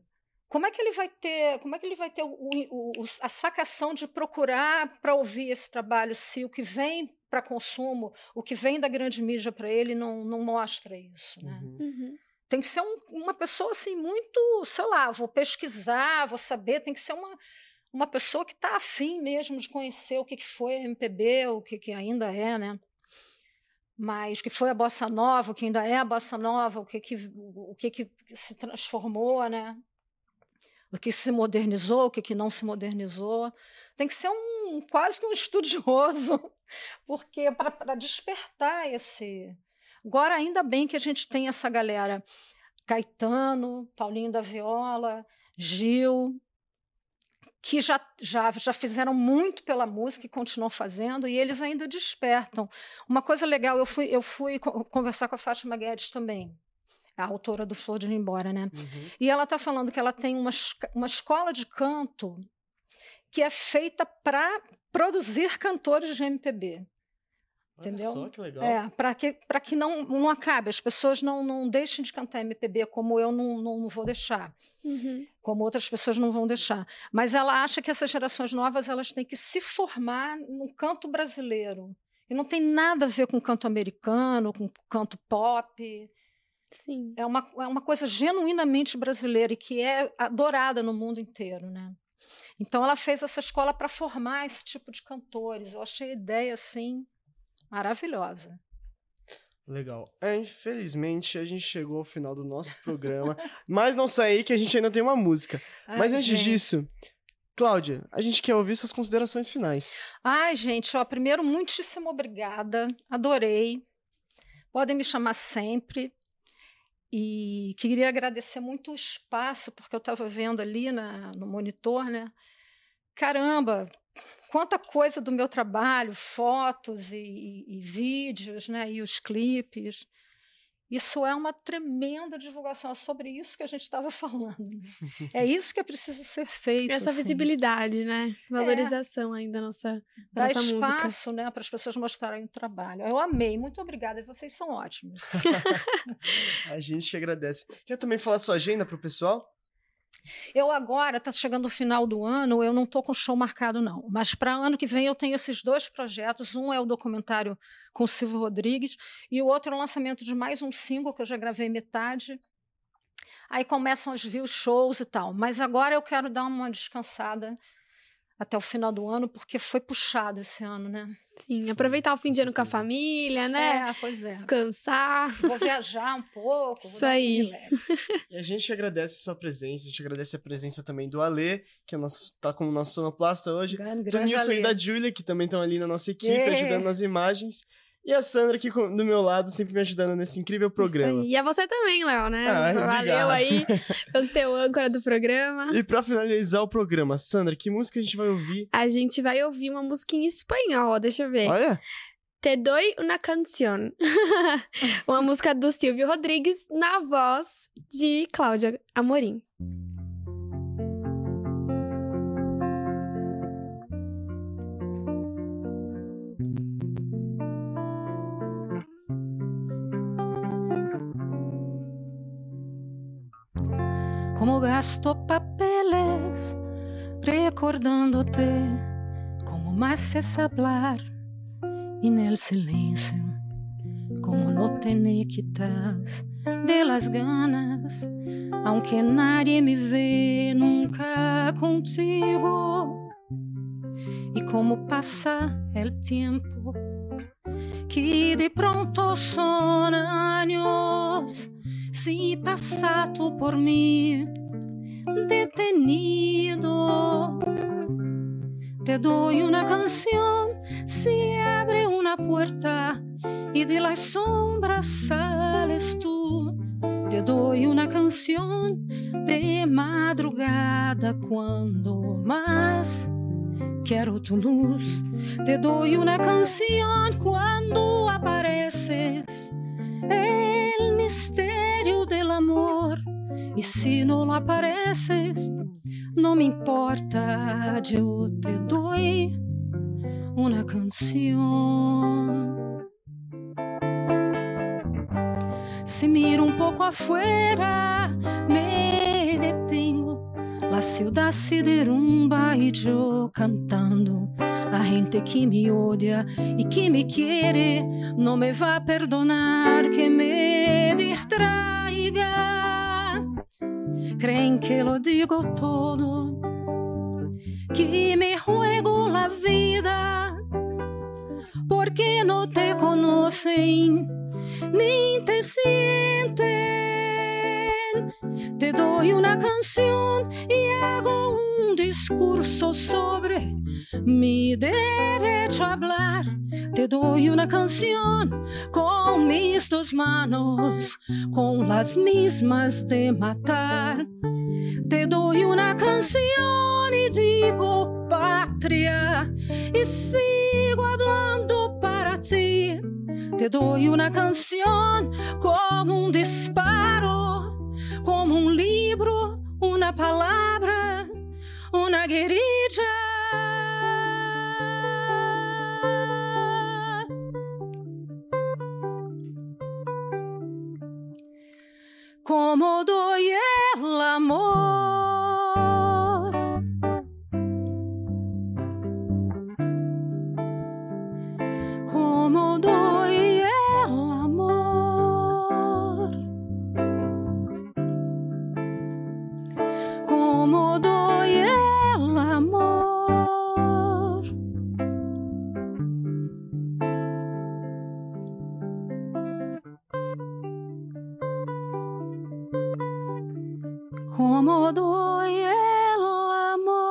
Speaker 4: como é que ele vai ter, como é que ele vai ter o, o, a sacação de procurar para ouvir esse trabalho se o que vem para consumo, o que vem da grande mídia para ele não, não mostra isso, né?
Speaker 3: Uhum. uhum.
Speaker 4: Tem que ser um, uma pessoa assim muito, sei lá, vou pesquisar, vou saber, tem que ser uma, uma pessoa que está afim mesmo de conhecer o que, que foi a MPB, o que, que ainda é, né? Mas o que foi a bossa nova, o que ainda é a bossa nova, o que, que, o que, que se transformou, né? O que se modernizou, o que, que não se modernizou. Tem que ser um quase que um estudioso porque para despertar esse. Agora, ainda bem que a gente tem essa galera. Caetano, Paulinho da Viola, Gil, que já, já, já fizeram muito pela música e continuam fazendo, e eles ainda despertam. Uma coisa legal, eu fui, eu fui conversar com a Fátima Guedes também, a autora do Flor de Ir Embora, né? Uhum. E ela está falando que ela tem uma, uma escola de canto que é feita para produzir cantores de MPB. Entendeu?
Speaker 2: Olha só que legal.
Speaker 4: É, para que, que não, não acabe, as pessoas não, não deixem de cantar MPB como eu não, não vou deixar,
Speaker 3: uhum.
Speaker 4: como outras pessoas não vão deixar. Mas ela acha que essas gerações novas elas têm que se formar no canto brasileiro. E não tem nada a ver com canto americano, com canto pop.
Speaker 3: Sim.
Speaker 4: É uma, é uma coisa genuinamente brasileira e que é adorada no mundo inteiro, né? Então ela fez essa escola para formar esse tipo de cantores. Eu achei a ideia assim maravilhosa.
Speaker 2: Legal. É, infelizmente a gente chegou ao final do nosso programa, mas não saí que a gente ainda tem uma música. Ai, mas antes gente. disso, Cláudia, a gente quer ouvir suas considerações finais.
Speaker 4: Ai, gente, ó, primeiro, muitíssimo obrigada. Adorei. Podem me chamar sempre. E queria agradecer muito o espaço, porque eu estava vendo ali na, no monitor, né? Caramba, quanta coisa do meu trabalho, fotos e, e, e vídeos, né? E os clipes. Isso é uma tremenda divulgação. É sobre isso que a gente estava falando. Né? É isso que precisa ser feito.
Speaker 3: Essa
Speaker 4: assim.
Speaker 3: visibilidade, né? Valorização é. ainda da nossa, da
Speaker 4: Dá
Speaker 3: nossa
Speaker 4: espaço né, para as pessoas mostrarem o trabalho. Eu amei, muito obrigada. Vocês são ótimos.
Speaker 2: a gente que agradece. Quer também falar sua agenda para o pessoal?
Speaker 4: Eu agora, está chegando o final do ano, eu não estou com show marcado, não. Mas para ano que vem eu tenho esses dois projetos. Um é o documentário com o Silvio Rodrigues e o outro é o lançamento de mais um single que eu já gravei metade. Aí começam os views, shows e tal. Mas agora eu quero dar uma descansada até o final do ano, porque foi puxado esse ano, né?
Speaker 3: Sim, aproveitar o fim de ano com a família, né?
Speaker 4: É, pois é.
Speaker 3: Descansar.
Speaker 4: Vou viajar um pouco.
Speaker 3: Isso aí.
Speaker 2: e a gente agradece a sua presença, a gente agradece a presença também do Alê, que é nosso, tá como nosso sonoplasta hoje.
Speaker 4: Grande,
Speaker 2: do Nilson e da Júlia, que também estão ali na nossa equipe, yeah. ajudando nas imagens. E a Sandra aqui do meu lado, sempre me ajudando nesse incrível programa.
Speaker 3: E a você também, Léo, né?
Speaker 2: Ah,
Speaker 3: Valeu aí pelo seu âncora do programa.
Speaker 2: E pra finalizar o programa, Sandra, que música a gente vai ouvir?
Speaker 3: A gente vai ouvir uma música em espanhol, deixa eu ver.
Speaker 2: Olha.
Speaker 3: Te doy una canción. uma música do Silvio Rodrigues na voz de Cláudia Amorim.
Speaker 11: Gasto papeles recordándote como más es hablar en el como no te quitas de las ganas, aunque nadie me ve nunca contigo. Y como pasa el tiempo, que de pronto son años si pasa tú por mí detenido. Te doy una canción si abre una puerta y de las sombras sales tú. Te doy una canción de madrugada cuando más
Speaker 4: quiero tu luz. Te doy una canción cuando apareces. El misterio del amor. Si no lo apareces, no me importa, yo te doy una canción. Si miro un poco afuera, me detengo. La ciudad se derrumba y yo cantando. La gente que me odia y que me quiere no me va a perdonar que me distraiga. Creen que lo digo todo, que me juego la vida, porque no te conocen ni te sienten. Te doy una canción y hago un discurso sobre mi derecho a hablar. Te doy una canción con mis dos manos, con las mismas de matar. Te doy una canción y digo patria y sigo hablando para ti. Te doy una canción como un disparo, como un libro, una palabra, una guerrilla. Como doy el amor. Como doy el amor.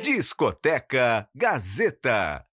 Speaker 16: Discoteca Gazeta.